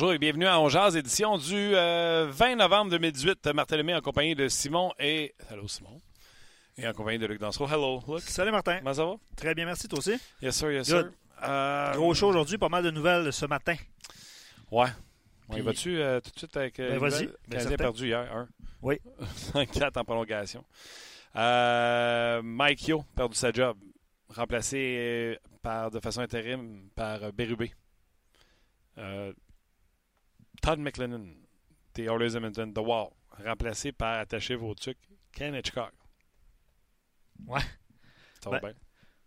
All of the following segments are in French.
Bonjour et bienvenue à Ongeaz, édition du 20 euh, novembre 2018. Martin Lemay en compagnie de Simon et. Hello Simon. Et en compagnie de Luc Dansereau. Hello, Luc. Salut Martin. Comment ça va? Très bien, merci. Toi aussi? Yes, sir, yes, sir. Euh, Gros show aujourd'hui, pas mal de nouvelles ce matin. Ouais. Puis... vas-tu euh, tout de suite avec. Ben, Vas-y. Canadien perdu hier, un. Oui. 5-4 en prolongation. Mike Yo, perdu sa job. Remplacé par, de façon intérim par Bérubé. Todd McLennan, des Oilers Edmonton, The Wall, remplacé par, attachez vos trucs, Ken Hitchcock. Ouais. Ça va bien?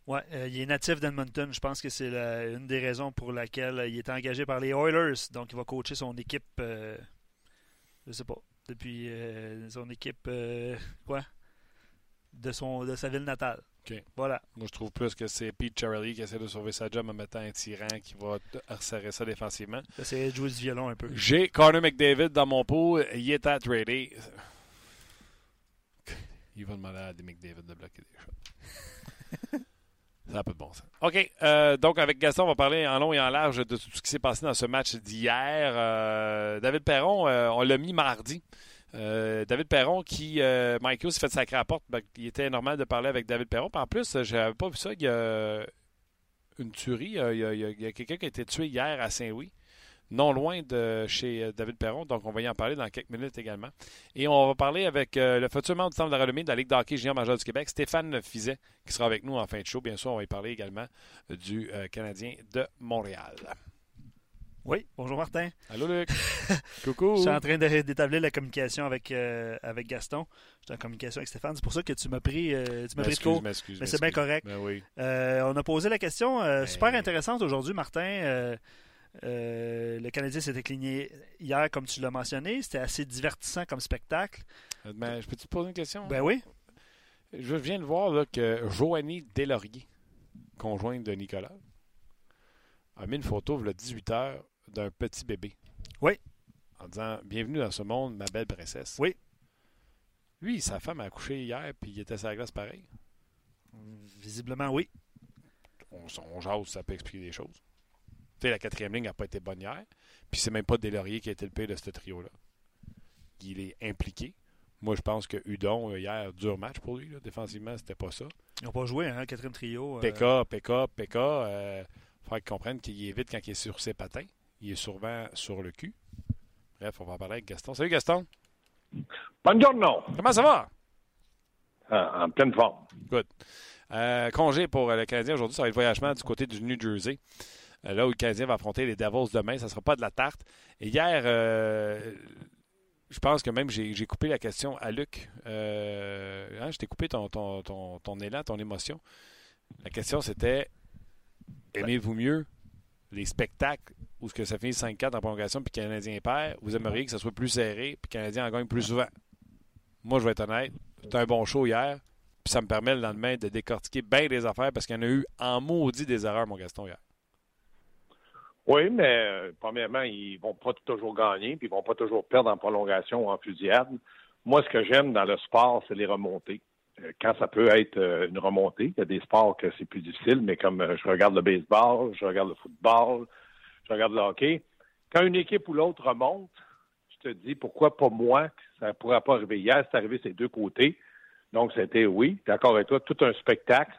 Ouais, euh, il est natif d'Edmonton. Je pense que c'est une des raisons pour laquelle il est engagé par les Oilers. Donc, il va coacher son équipe, euh, je sais pas, depuis euh, son équipe, quoi, de, son, de sa ville natale. Voilà. Moi, je trouve plus que c'est Pete Charlie qui essaie de sauver sa job en mettant un tyran qui va resserrer ça défensivement. Essayer de jouer du violon un peu. J'ai Connor McDavid dans mon pot. Il est à trader. Il va demander à des McDavid de bloquer des choses. Ça n'a pas de bon sens. OK. Euh, donc, avec Gaston, on va parler en long et en large de tout ce qui s'est passé dans ce match d'hier. Euh, David Perron, euh, on l'a mis mardi. Euh, David Perron qui, euh, Mike s'est fait sacrer à porte. Ben, il était normal de parler avec David Perron. en plus, je n'avais pas vu ça. Il y a une tuerie. Il y a, quelqu'un qui a été tué hier à Saint-Louis, non loin de chez euh, David Perron. Donc, on va y en parler dans quelques minutes également. Et on va parler avec le futur membre du Temple de la de la Ligue d'hockey junior major du Québec, Stéphane Fizet, qui sera avec nous en fin de show. Bien sûr, on va y parler également du Canadien de Montréal. Oui, bonjour Martin. Allô Luc. Coucou. Je suis en train d'établir la communication avec, euh, avec Gaston. Je suis en communication avec Stéphane. C'est pour ça que tu m'as pris, euh, tu m'as pris de. Mais c'est bien correct. Ben oui. Euh, on a posé la question ben super intéressante aujourd'hui, Martin. le Canadien s'est décliné hier, comme tu l'as mentionné. C'était assez divertissant comme spectacle. Ben, je peux te poser une question? Ben oui. Je viens de voir là, que Joanie Delaurier, conjointe de Nicolas, a mis une photo il y a 18 heures d'un petit bébé. Oui. En disant Bienvenue dans ce monde, ma belle princesse. Oui. Lui, sa femme a accouché hier, puis il était sur la glace pareil. Visiblement, oui. On, on jase, ça peut expliquer des choses. Tu sais, la quatrième ligne n'a pas été bonne hier, puis c'est même pas Delaurier qui a été le pire de ce trio-là. Il est impliqué. Moi, je pense que Udon, euh, hier, dur match pour lui. Défensivement, c'était pas ça. Ils n'ont pas joué, hein, quatrième trio. Euh... PK, PK, PK. Il faut qu'il comprenne qu'il est vite quand il est sur ses patins. Il est souvent sur le cul. Bref, on va en parler avec Gaston. Salut Gaston. Buongiorno. Comment ça va? en pleine forme. Good. Euh, congé pour le Canadien aujourd'hui, ça va être voyagement du côté du New Jersey. Euh, là où le Canadien va affronter les Devils demain, ça ne sera pas de la tarte. Et hier, euh, je pense que même j'ai coupé la question à Luc. Hein, je t'ai coupé ton, ton, ton, ton, élan, ton émotion. La question c'était aimez-vous mieux les spectacles ce que ça finit 5-4 en prolongation puis Canadien perd, vous aimeriez que ça soit plus serré puis Canadien en gagne plus souvent? Moi, je vais être honnête, c'était un bon show hier, puis ça me permet le lendemain de décortiquer bien des affaires parce qu'il y en a eu en maudit des erreurs, mon Gaston, hier. Oui, mais euh, premièrement, ils vont pas toujours gagner, puis ils vont pas toujours perdre en prolongation ou en fusillade. Moi, ce que j'aime dans le sport, c'est les remontées. Euh, quand ça peut être euh, une remontée, il y a des sports que c'est plus difficile, mais comme je regarde le baseball, je regarde le football, je regarde le hockey. Quand une équipe ou l'autre remonte, je te dis pourquoi pas moi, ça ne pourra pas arriver. Hier, c'est arrivé ces deux côtés. Donc, c'était oui, d'accord avec toi, tout un spectacle.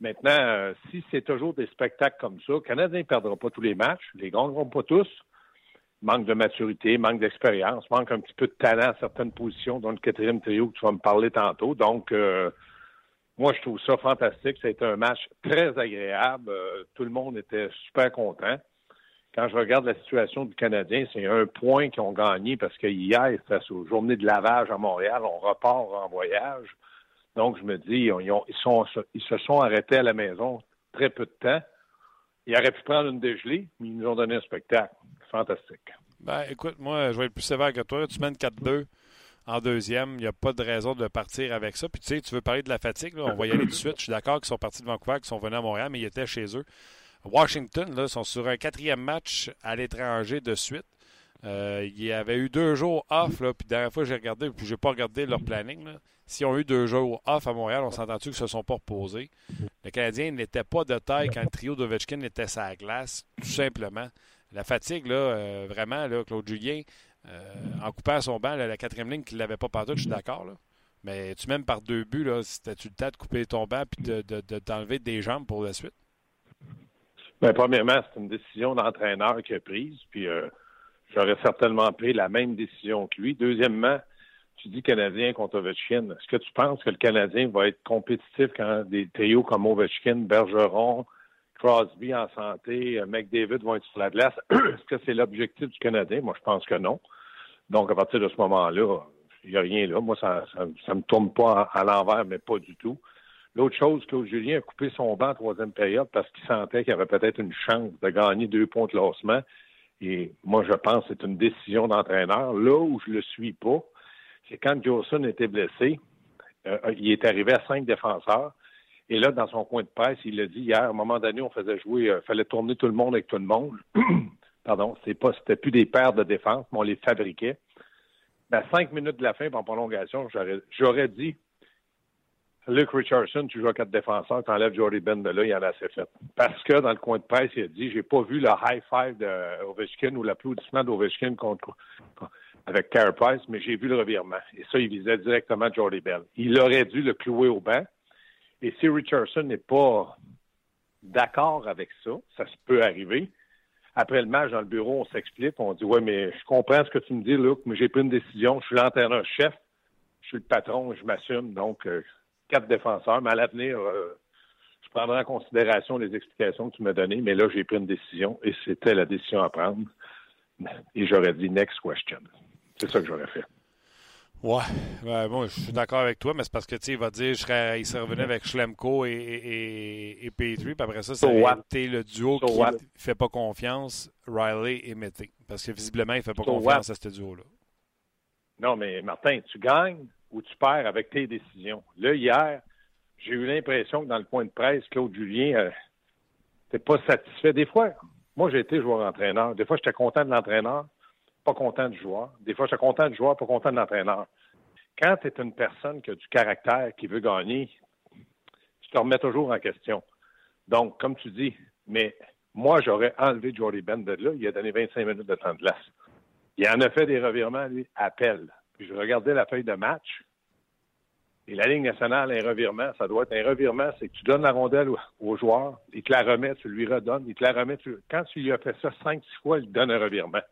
Maintenant, euh, si c'est toujours des spectacles comme ça, le Canadien ne perdra pas tous les matchs, les ne vont pas tous. Manque de maturité, manque d'expérience, manque un petit peu de talent à certaines positions, dans le quatrième trio que tu vas me parler tantôt. Donc, euh, moi, je trouve ça fantastique. Ça a été un match très agréable. Euh, tout le monde était super content quand je regarde la situation du Canadien, c'est un point qu'ils ont gagné parce que hier, c'était la journée de lavage à Montréal, on repart en voyage. Donc, je me dis, ils se sont arrêtés à la maison très peu de temps. Ils auraient pu prendre une dégelée, mais ils nous ont donné un spectacle. Fantastique. Ben, écoute, moi, je vais être plus sévère que toi. Tu mènes 4-2 en deuxième. Il n'y a pas de raison de partir avec ça. Puis, tu sais, tu veux parler de la fatigue. on va y aller tout de suite. Je suis d'accord qu'ils sont partis de Vancouver, qu'ils sont venus à Montréal, mais ils étaient chez eux. Washington là, sont sur un quatrième match à l'étranger de suite. Euh, il y avait eu deux jours off, là, puis la dernière fois j'ai regardé, puis j'ai pas regardé leur planning. S'ils ont eu deux jours off à Montréal, on s'entend-tu qu'ils se sont pas reposés? Le Canadien n'était pas de taille quand le trio d'Ovechkin était sa glace, tout simplement. La fatigue, là, vraiment, là, Claude Julien, en coupant son banc, la quatrième ligne qu'il n'avait pas partout, je suis d'accord. Mais tu m'aimes par deux buts, c'était-tu le temps de couper ton banc et de, de, t'enlever des jambes pour la suite? Bien, premièrement, c'est une décision d'entraîneur qui a prise, puis j'aurais certainement pris la même décision que lui. Deuxièmement, tu dis Canadien contre Ovechkin. Est-ce que tu penses que le Canadien va être compétitif quand des trios comme Ovechkin, Bergeron, Crosby en santé, euh, McDavid vont être sur la glace? Est-ce que c'est l'objectif du Canadien? Moi, je pense que non. Donc, à partir de ce moment-là, il n'y a rien là. Moi, ça ne me tourne pas à, l'envers, mais pas du tout. L'autre chose, Claude Julien a coupé son banc en troisième période parce qu'il sentait qu'il avait peut-être une chance de gagner deux points de lancement. Et moi, je pense que c'est une décision d'entraîneur. Là où je le suis pas, c'est quand Jolson était blessé, euh, il est arrivé à cinq défenseurs. Et là, dans son coin de presse, il l'a dit hier, à un moment donné, on faisait jouer, il euh, fallait tourner tout le monde avec tout le monde. Pardon, c'est pas, c'était plus des paires de défense, mais on les fabriquait. à cinq minutes de la fin, en prolongation, j'aurais dit, Luke Richardson, tu joues à quatre défenseurs, tu enlèves Jordy Ben de là, il y en a assez fait. Parce que dans le coin de presse, il a dit, j'ai pas vu le high five d'Ovechkin ou l'applaudissement d'Ovechkin contre, avec Carey Price, mais j'ai vu le revirement. Et ça, il visait directement Jordy Bell. Il aurait dû le clouer au banc. Et si Richardson n'est pas d'accord avec ça, ça se peut arriver. Après le match, dans le bureau, on s'explique, on dit Ouais, mais je comprends ce que tu me dis, Luc, mais j'ai pris une décision. Je suis l'entraîneur-chef, je suis le patron, je m'assume. Donc, euh, quatre défenseurs. Mais à l'avenir, euh, je prendrai en considération les explications que tu m'as données, mais là, j'ai pris une décision et c'était la décision à prendre. Et j'aurais dit next question. C'est ça que j'aurais fait. Ouais, bon, je suis d'accord avec toi, mais c'est parce que tu sais, il va dire, je serais, il serait revenu avec Schlemko et, et, et Petrie, puis après ça, ça été le duo qui ne fait pas confiance, Riley et Mété. Parce que visiblement, il ne fait pas confiance à ce duo-là. Non, mais Martin, tu gagnes ou tu perds avec tes décisions. Là, hier, j'ai eu l'impression que dans le point de presse, Claude Julien n'était euh, pas satisfait. Des fois, moi, j'ai été joueur-entraîneur. Des fois, j'étais content de l'entraîneur pas content du joueur. Des fois, je suis content du joueur, pas content de l'entraîneur. Quand tu es une personne qui a du caractère, qui veut gagner, tu te remets toujours en question. Donc, comme tu dis, mais moi, j'aurais enlevé Jordy Ben de là. Il a donné 25 minutes de temps de glace. Il en a fait des revirements, lui, appel. Je regardais la feuille de match. Et la Ligue nationale, un revirement, ça doit être un revirement, c'est que tu donnes la rondelle au, joueur, il te la remet, tu lui redonnes, il te la remet. Quand tu lui as fait ça cinq, six fois, il te donne un revirement.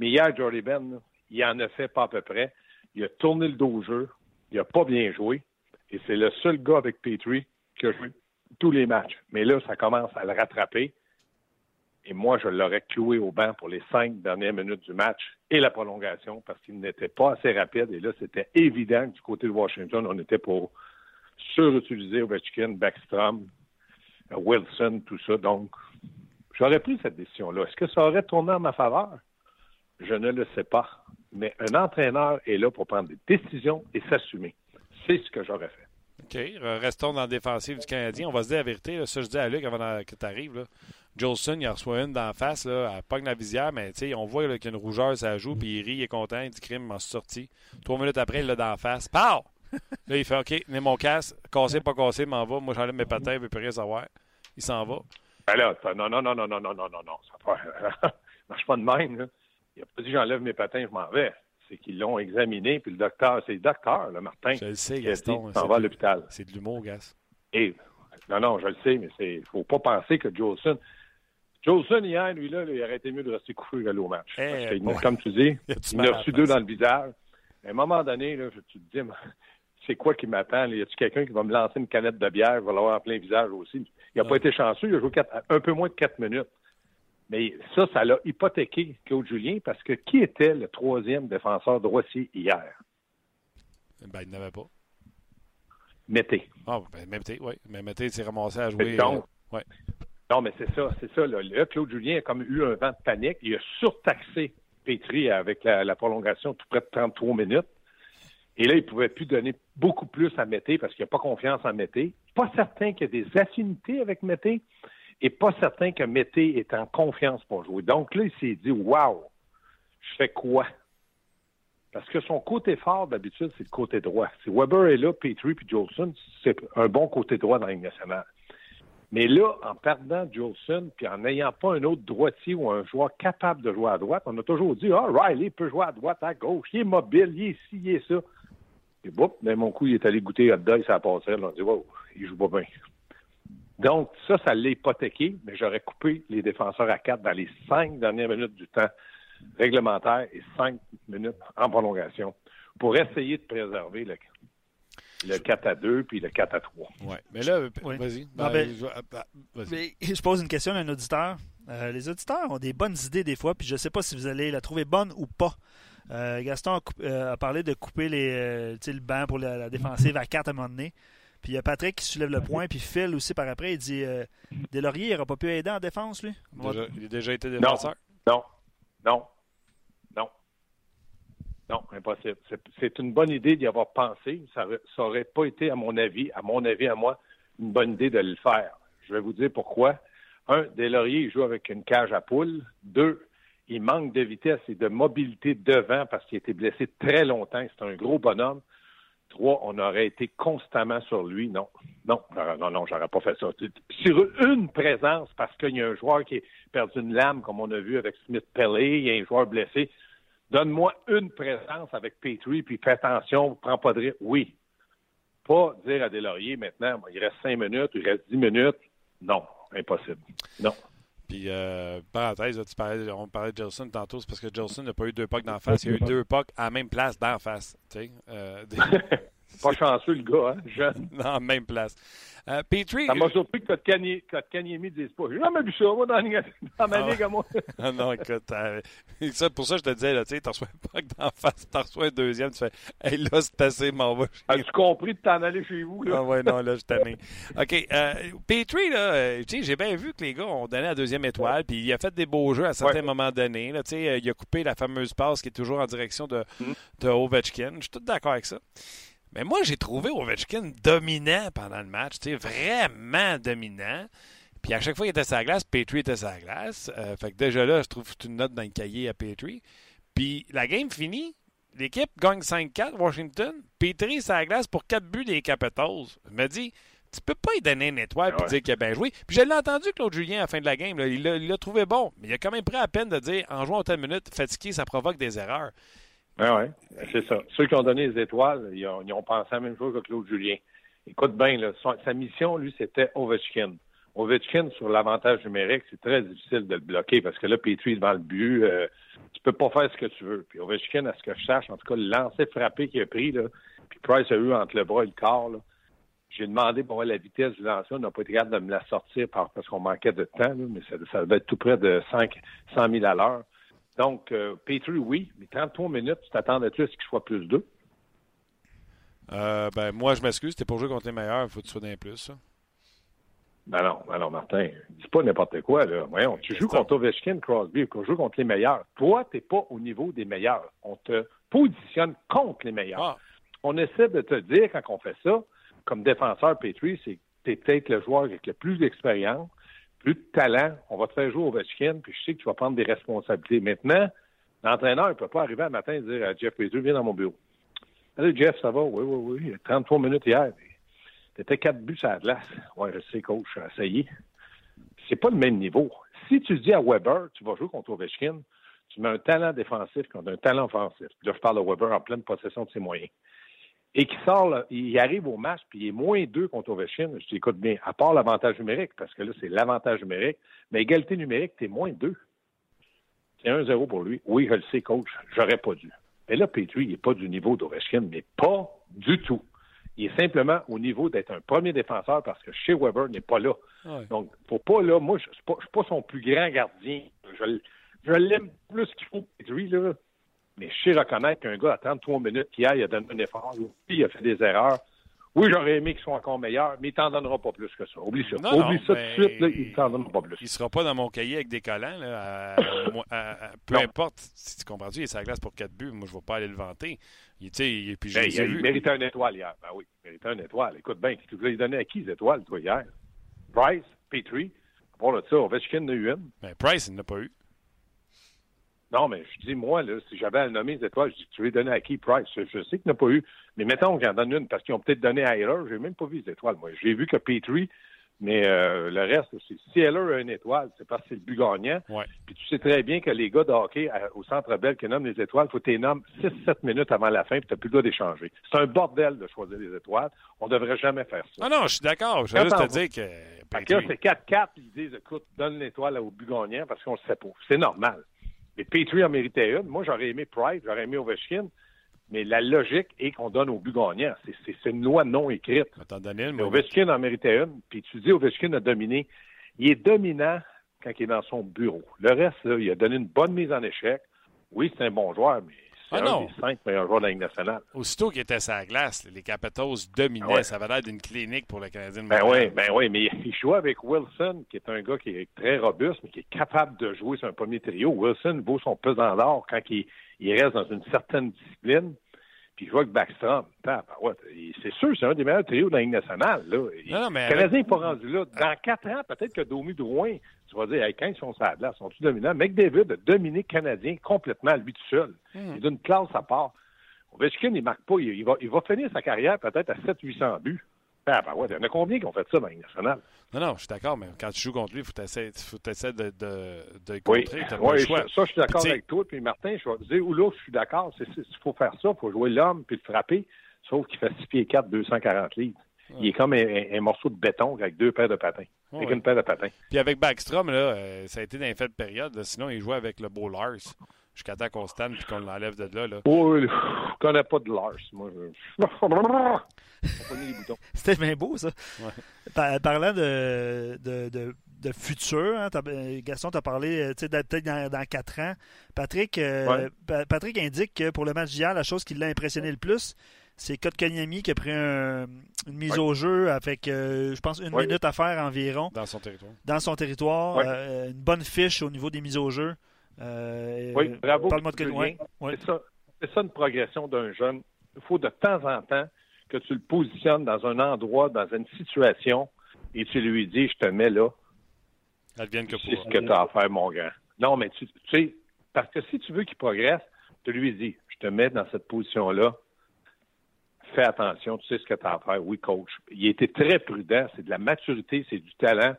Mais hier, Jordy Ben, il en a fait pas à peu près. Il a tourné le dos au jeu. Il n'a pas bien joué. Et c'est le seul gars avec Petrie qui a joué tous les matchs. Mais là, ça commence à le rattraper. Et moi, je l'aurais cloué au banc pour les cinq dernières minutes du match et la prolongation parce qu'il n'était pas assez rapide. Et là, c'était évident que du côté de Washington, on était pour surutiliser Ovechkin, Backstrom, Wilson, tout ça. Donc, j'aurais pris cette décision-là. Est-ce que ça aurait tourné en ma faveur? Je ne le sais pas. Mais un entraîneur est là pour prendre des décisions et s'assumer. C'est ce que j'aurais fait. OK. Restons dans la défensive du Canadien. On va se dire la vérité. Ça, je dis à Luc avant que tu arrives. Jolson, il reçoit une d'en face. Là, elle pogne la visière, mais on voit qu'il y a une rougeur, ça joue, puis il rit, il est content, il dit crime, m'en suis sorti. Trois minutes après, il l'a d'en face. Pow! là, il fait OK, mets mon casque, cassé, pas cassé, m'en va. Moi, j'enlève mes patins, il veut plus rien savoir. Il s'en va. Ben là, non, non, non, non, non, non, non, non, non. Ça marche pas de même. Là. Il n'a pas dit j'enlève mes patins, je m'en vais. C'est qu'ils l'ont examiné, puis le docteur, c'est le docteur, le Martin. Je le sais, Gaston. s'en va à l'hôpital. C'est de l'humour, Gas. Et, non, non, je le sais, mais il ne faut pas penser que Jolson. Jolson, hier, lui, là, il aurait été mieux de rester couché au match. Eh, comme tu dis, il a reçu deux dans le visage. À un moment donné, là, tu te dis, c'est quoi qui m'attend? Y a-t-il quelqu'un qui va me lancer une canette de bière? Je vais l'avoir en plein visage aussi. Il n'a pas été chanceux. Il a joué un peu moins de quatre minutes. Mais ça, ça l'a hypothéqué Claude Julien parce que qui était le troisième défenseur droitier hier? Ben, il n'avait pas. Mété. Ah, ben, Mété, oui. Mais Mété s'est ramassé à jouer. Donc, euh, ouais. Non, mais c'est ça, c'est ça. Là. Claude Julien a comme eu un vent de panique. Il a surtaxé Petri avec la, prolongation tout près de 33 minutes. Et là, il ne pouvait plus donner beaucoup plus à Mété parce qu'il n'a pas confiance en Mété. Pas certain qu'il y ait des affinités avec Mété et pas certain que Mété est en confiance pour jouer. Donc là, il s'est dit Waouh, je fais quoi? Parce que son côté fort, d'habitude, c'est le côté droit. Si Weber est là, Petrie puis Jolson, c'est un bon côté droit dans la nationale. Mais là, en perdant Jolson, puis en n'ayant pas un autre droitier ou un joueur capable de jouer à droite, on a toujours dit Ah, Riley peut jouer à droite, à gauche, il est mobile, il est ci, il est ça. Et boum, mais mon coup, il est allé goûter hot dog, ça a passé. on a dit Wow, il joue pas bien. Donc, ça, ça l'a hypothéqué, mais j'aurais coupé les défenseurs à quatre dans les cinq dernières minutes du temps réglementaire et cinq minutes en prolongation pour essayer de préserver le, le 4 à 2 puis le 4 à 3. Oui, mais là, vas-y. Ben, ben, ben, je, pose une question à un auditeur. Euh, les auditeurs ont des bonnes idées des fois, puis je ne sais pas si vous allez la trouver bonne ou pas. Euh, Gaston a, euh, a, parlé de couper les, le banc pour la, défensive à 4 à un moment donné. Puis il y a Patrick qui soulève le point, puis Phil aussi par après, il dit Delaurier, il n'aura pas pu aider en défense, lui? Il a déjà été défenseur? Non, non, non. Non, impossible. C'est une bonne idée d'y avoir pensé. Ça n'aurait pas été, à mon avis, à mon avis, à moi, une bonne idée de le faire. Je vais vous dire pourquoi. Un, Delaurier, il joue avec une cage à poule. Deux, il manque de vitesse et de mobilité devant parce qu'il a été blessé très longtemps. C'est un gros bonhomme. Trois, on aurait été constamment sur lui. Non, non, non, non, j'aurais pas fait ça. Sur une présence, parce qu'il y a un joueur qui a perdu une lame, comme on a vu avec Smith Pellet, il y a un joueur blessé. Donne-moi une présence avec Petrie, puis fais attention, prends pas de risque. Oui. Pas dire à Delaurier maintenant, il reste cinq minutes, il reste dix minutes. Non, impossible. Non. Puis, euh, parenthèse, tu parlais, on parlait de Gelson tantôt, c'est parce que Gelson n'a pas eu deux pucks d'en face, il a eu deux pucks à la même place d'en face. Tu sais, euh, Pas chanceux, le gars, hein, jeune. non, même place. Euh, Petrie. Ça m'a surpris que Kotkaniemi ne dise pas. J'ai jamais vu ça, moi, dans, dans ma ah ligue à moi. ah non, écoute. Euh, ça, pour ça, je te disais, là, tu sais, t'en reçois pas que d'en face, t'en reçois un deuxième, tu fais, hey, là, c'est assez, m'en va. As-tu compris de t'en aller chez vous, là? Ah ouais, non, là, je t'aime. OK. Euh, Petrie, là, euh, tu sais, j'ai bien vu que les gars ont donné la deuxième étoile, puis il a fait des beaux jeux à certains moments donnés. Là, tu sais, il a coupé la fameuse passe qui est toujours en direction de, mm. de Ovechkin. Je suis tout d'accord avec ça. Mais moi, j'ai trouvé Ovechkin dominant pendant le match, vraiment dominant. Puis à chaque fois qu'il était sur la glace, Petrie était sur la glace. Euh, fait que déjà là, je trouve une note dans le cahier à Petrie. Puis la game finie, l'équipe gagne 5-4, Washington. Petrie sur la glace pour 4 buts des Capitals. Je me dis, tu peux pas y donner une étoile et dire qu'il a bien joué. Puis je l'ai entendu, Claude Julien, à la fin de la game. il l'a trouvé bon. Mais il a quand même pris la peine de dire, en jouant autant de minutes, fatigué, ça provoque des erreurs. Oui, oui, c'est ça. Ceux qui ont donné les étoiles, ils ont, pensé à la même chose que Claude Julien. Écoute bien, là, sa mission, lui, c'était Ovechkin. Ovechkin, sur l'avantage numérique, c'est très difficile de le bloquer parce que là, Petrie devant le but, euh, tu peux pas faire ce que tu veux. Puis Ovechkin, à ce que je sache, en tout cas, le lancer frappé qu'il a pris, là, puis Price a eu entre le bras et le corps, j'ai demandé pour voir la vitesse du lancer. On n'a pas été capable de me la sortir parce qu'on manquait de temps, mais ça, ça devait être tout près de 5, 100 000 à l'heure. Donc, euh, Petrie, oui, mais 33 minutes, tu t'attendais-tu à ce qu'il soit plus 2? Euh, ben, moi, je m'excuse, c'était pour jouer contre les meilleurs, il faut que tu sois d'un plus, ça. Ben non, ben non, Martin, dis pas n'importe quoi, là. Voyons, tu joues contre Ovechkin, Crosby, tu joues contre les meilleurs. Toi, tu n'es pas au niveau des meilleurs. On te positionne contre les meilleurs. Ah. On essaie de te dire, quand on fait ça, comme défenseur, Petrie, c'est que tu es peut-être le joueur avec le plus d'expérience, plus de talent, on va te faire jouer au Ovechkin, puis je sais que tu vas prendre des responsabilités. Maintenant, l'entraîneur ne peut pas arriver un matin et dire à Jeff Bezos, viens dans mon bureau. Allez, Jeff, ça va? Oui, oui, oui. 33 minutes hier. T'étais quatre buts à la glace. Ouais, je coach, essayé. C'est pas le même niveau. Si tu dis à Weber, tu vas jouer contre Ovechkin, tu mets un talent défensif contre un talent offensif. Là, je parle de Weber en pleine possession de ses moyens et qui sort, il arrive au match, puis il est moins deux contre Ovechkin. Je t'écoute bien, à part l'avantage numérique, parce que là, c'est l'avantage numérique, mais égalité numérique, t'es moins deux. C'est 1-0 pour lui. Oui, je le sais, coach, j'aurais pas dû. Mais là, Petrie, il n'est pas du niveau d'Ovechkin, mais pas du tout. Il est simplement au niveau d'être un premier défenseur parce que chez Weber n'est pas là. Donc, faut pas là, moi, je ne suis, pas son plus grand gardien. Je, je l'aime plus qu'il faut, Petrie, là. Mais je sais reconnaître qu'un gars à 33 minutes qui a, il a donné un effort, puis il a fait des erreurs. Oui, j'aurais aimé qu'il soit encore meilleur, mais il t'en donnera pas plus que ça. Oublie ça. Oublie ça tout de suite, là, il t'en donnera pas plus. Il sera pas dans mon cahier avec des collants. Là, peu importe, si tu comprends, il est sa glace pour 4 buts. Moi, je ne vais pas aller le vanter. Il, puis ben, il, il méritait une étoile hier. Ben oui, il méritait une étoile. Écoute bien, tu voulais lui donner à qui les étoiles, toi, hier? Price, Petrie? Pour le ça, Ovechkin en a eu une. Ben, Price, il n'a pas eu. Non, mais je dis, moi, là, si j'avais à nommer les étoiles, je dis, tu veux donner à qui Price? Je, sais qu'il n'a pas eu. Mais mettons qu'il en donne une, parce qu'ils ont peut-être donné à Hiller. Je n'ai même pas vu les étoiles, moi. J'ai vu que Petrie, Mais euh, le reste, c'est si elle a une étoile, c'est parce que c'est le but gagnant. Ouais. Puis tu sais très bien que les gars de hockey à- au Centre Bell qui nomment les étoiles, faut que tu les nommes 6-7 minutes avant la fin, puis tu n'as plus le droit d'échanger. C'est un bordel de choisir les étoiles. On devrait jamais faire ça. Ah non, je suis d'accord. Je veux juste te dire que. Fait que là, c'est 4-4, puis ils disent, écoute, donne l'étoile au but gagnant parce qu'on le sait pas. C'est normal. Mais Petrie en méritait une. Moi, j'aurais aimé Price, j'aurais aimé Ovechkin. Mais la logique est qu'on donne au but gagnant. C'est- une loi non écrite. Attends, Daniel, Mais Ovechkin en méritait une. Puis tu dis Ovechkin a dominé. Il est dominant quand il est dans son bureau. Le reste, là, il a donné une bonne mise en échec. Oui, c'est un bon joueur, mais Ah un non. des cinq meilleurs joueurs de la Ligue nationale. aussitôt qu'il était sur la glace, les Capitals dominaient. Ah ouais. Ça avait l'air d'une clinique pour le Canadien de Ben oui, ben oui, mais il joue avec Wilson, qui est un gars qui est très robuste, mais qui est capable de jouer sur un premier trio. Wilson vaut son pesant d'or quand il, il reste dans une certaine discipline. Puis il joue avec Backstrom. Ben ouais, c'est sûr, c'est un des meilleurs trios de la Ligue nationale. Là. Non, non, mais Le Canadien n'est pas rendu là. Dans quatre ans, peut-être que Domi Drouin, tu vas dire, hey, quand ils sont sur la glace, sont-ils dominants? McDavid a dominé Canadien complètement, lui tout seul. Hmm. Il est d'une classe à part. Ovechkin, il marque pas. Il, il va, il va finir sa carrière peut-être à 700-800 buts. Ah, ben ouais, il y en a combien qui ont fait ça dans Ligue nationale? Non, non, je suis d'accord, mais quand tu joues contre lui, il faut t'essayer de, de, de le Oui, contrer. Oui le choix. ça, je suis d'accord avec toi. Puis Martin, je vais te dire, là, je suis d'accord. Il faut faire ça, il faut jouer l'homme puis le frapper. Sauf qu'il fait 6 pieds 4, 240 livres. Il est comme un, un- un morceau de béton avec deux paires de patins. Avec Ouais. une paire de patins. Puis avec Backstrom, là, euh, ça a été dans une faible période. là. Sinon, il jouait avec le beau Lars jusqu'à temps qu'on se et qu'on l'enlève de là. là. Oh, je connais pas de Lars, moi. Je... Les. C'était bien beau, ça. Ouais. Par- parlant de, de, de, de futur, hein, t'as- Gaston t'a parlé euh, tu sais, d'être peut-être dans, dans 4 ans. Patrick, euh, Ouais. Pa- Patrick indique que pour le match d'hier, la chose qui l'a impressionné le plus, c'est Kotkaniemi qui a pris un- une mise au jeu avec, euh, je pense, une minute à faire environ dans son territoire. dans son territoire. Euh, une bonne fiche au niveau des mises au jeu. Euh, Oui, bravo. Parle-moi de Julien. ouais, ouais. C'est ça, une progression d'un jeune. Il faut de temps en temps que tu le positionnes dans un endroit, dans une situation, et tu lui dis, je te mets là, Advienne que c'est ce que tu as à faire, mon grand. Non, mais tu, tu sais, parce que si tu veux qu'il progresse, tu lui dis, je te mets dans cette position-là, fais attention, tu sais ce que tu as à faire. Oui, coach. Il été très prudent, c'est de la maturité, c'est du talent.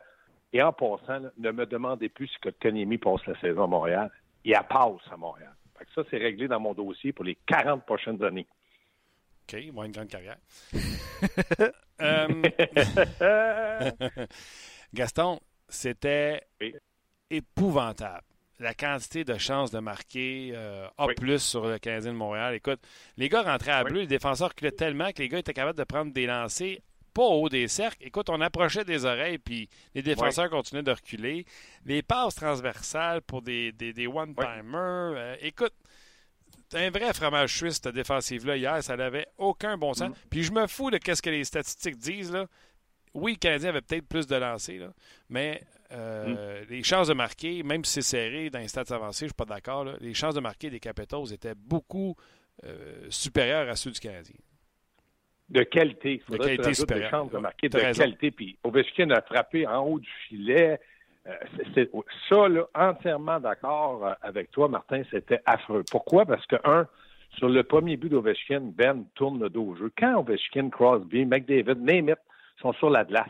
Et en passant, là, ne me demandez plus si Kotkaniemi passe la saison à Montréal. Il a passe à Montréal. Fait que ça, c'est réglé dans mon dossier pour les 40 prochaines années. OK, avoir une grande carrière. Euh, Gaston, c'était épouvantable. La quantité de chances de marquer euh, A Oui. plus sur le Canadien de Montréal. Écoute, les gars rentraient à Oui. bleu, les défenseurs reculaient tellement que les gars étaient capables de prendre des lancers pas au haut des cercles. Écoute, on approchait des oreilles, puis les défenseurs continuaient de reculer. Les passes transversales pour des, des, des one-timers. euh, écoute, un vrai fromage suisse, cette défensive-là, hier. Ça n'avait aucun bon Mm. sens. Puis je me fous de ce que les statistiques disent. Là. Oui, le Canadien avait peut-être plus de lancers, là, mais euh, Mm. les chances de marquer, même si c'est serré dans les stats avancés, je suis pas d'accord, là, les chances de marquer des Capitals étaient beaucoup euh, supérieures à ceux du Canadien. De qualité. Il De qualité rajoutes des supérieure. chances de marquer de raison. qualité. Puis Ovechkin a frappé en haut du filet. Euh, c'est- ça, là, entièrement d'accord euh, avec toi, Martin, c'était affreux. Pourquoi? Parce que, un, sur le premier but d'Ovechkin, Ben tourne le dos au jeu. Quand Ovechkin, Crosby, McDavid, name it, sont sur la glace,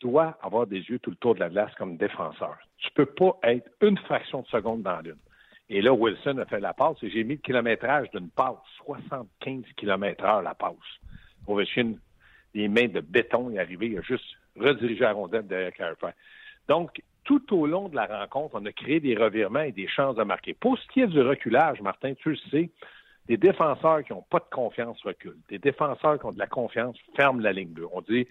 tu dois avoir des yeux tout le tour de la glace comme défenseur. Tu peux pas être une fraction de seconde dans l'une. Et là, Wilson a fait la passe et j'ai mis le kilométrage d'une passe. 75 km heure la passe. Ovechkin, les mains de béton, il est arrivé, il a juste redirigé la rondelle derrière Price. Donc, tout au long de la rencontre, on a créé des revirements et des chances de marquer. Pour ce qui est du reculage, Martin, tu le sais, des défenseurs qui n'ont pas de confiance reculent. Des défenseurs qui ont de la confiance ferment la ligne bleue. On dit,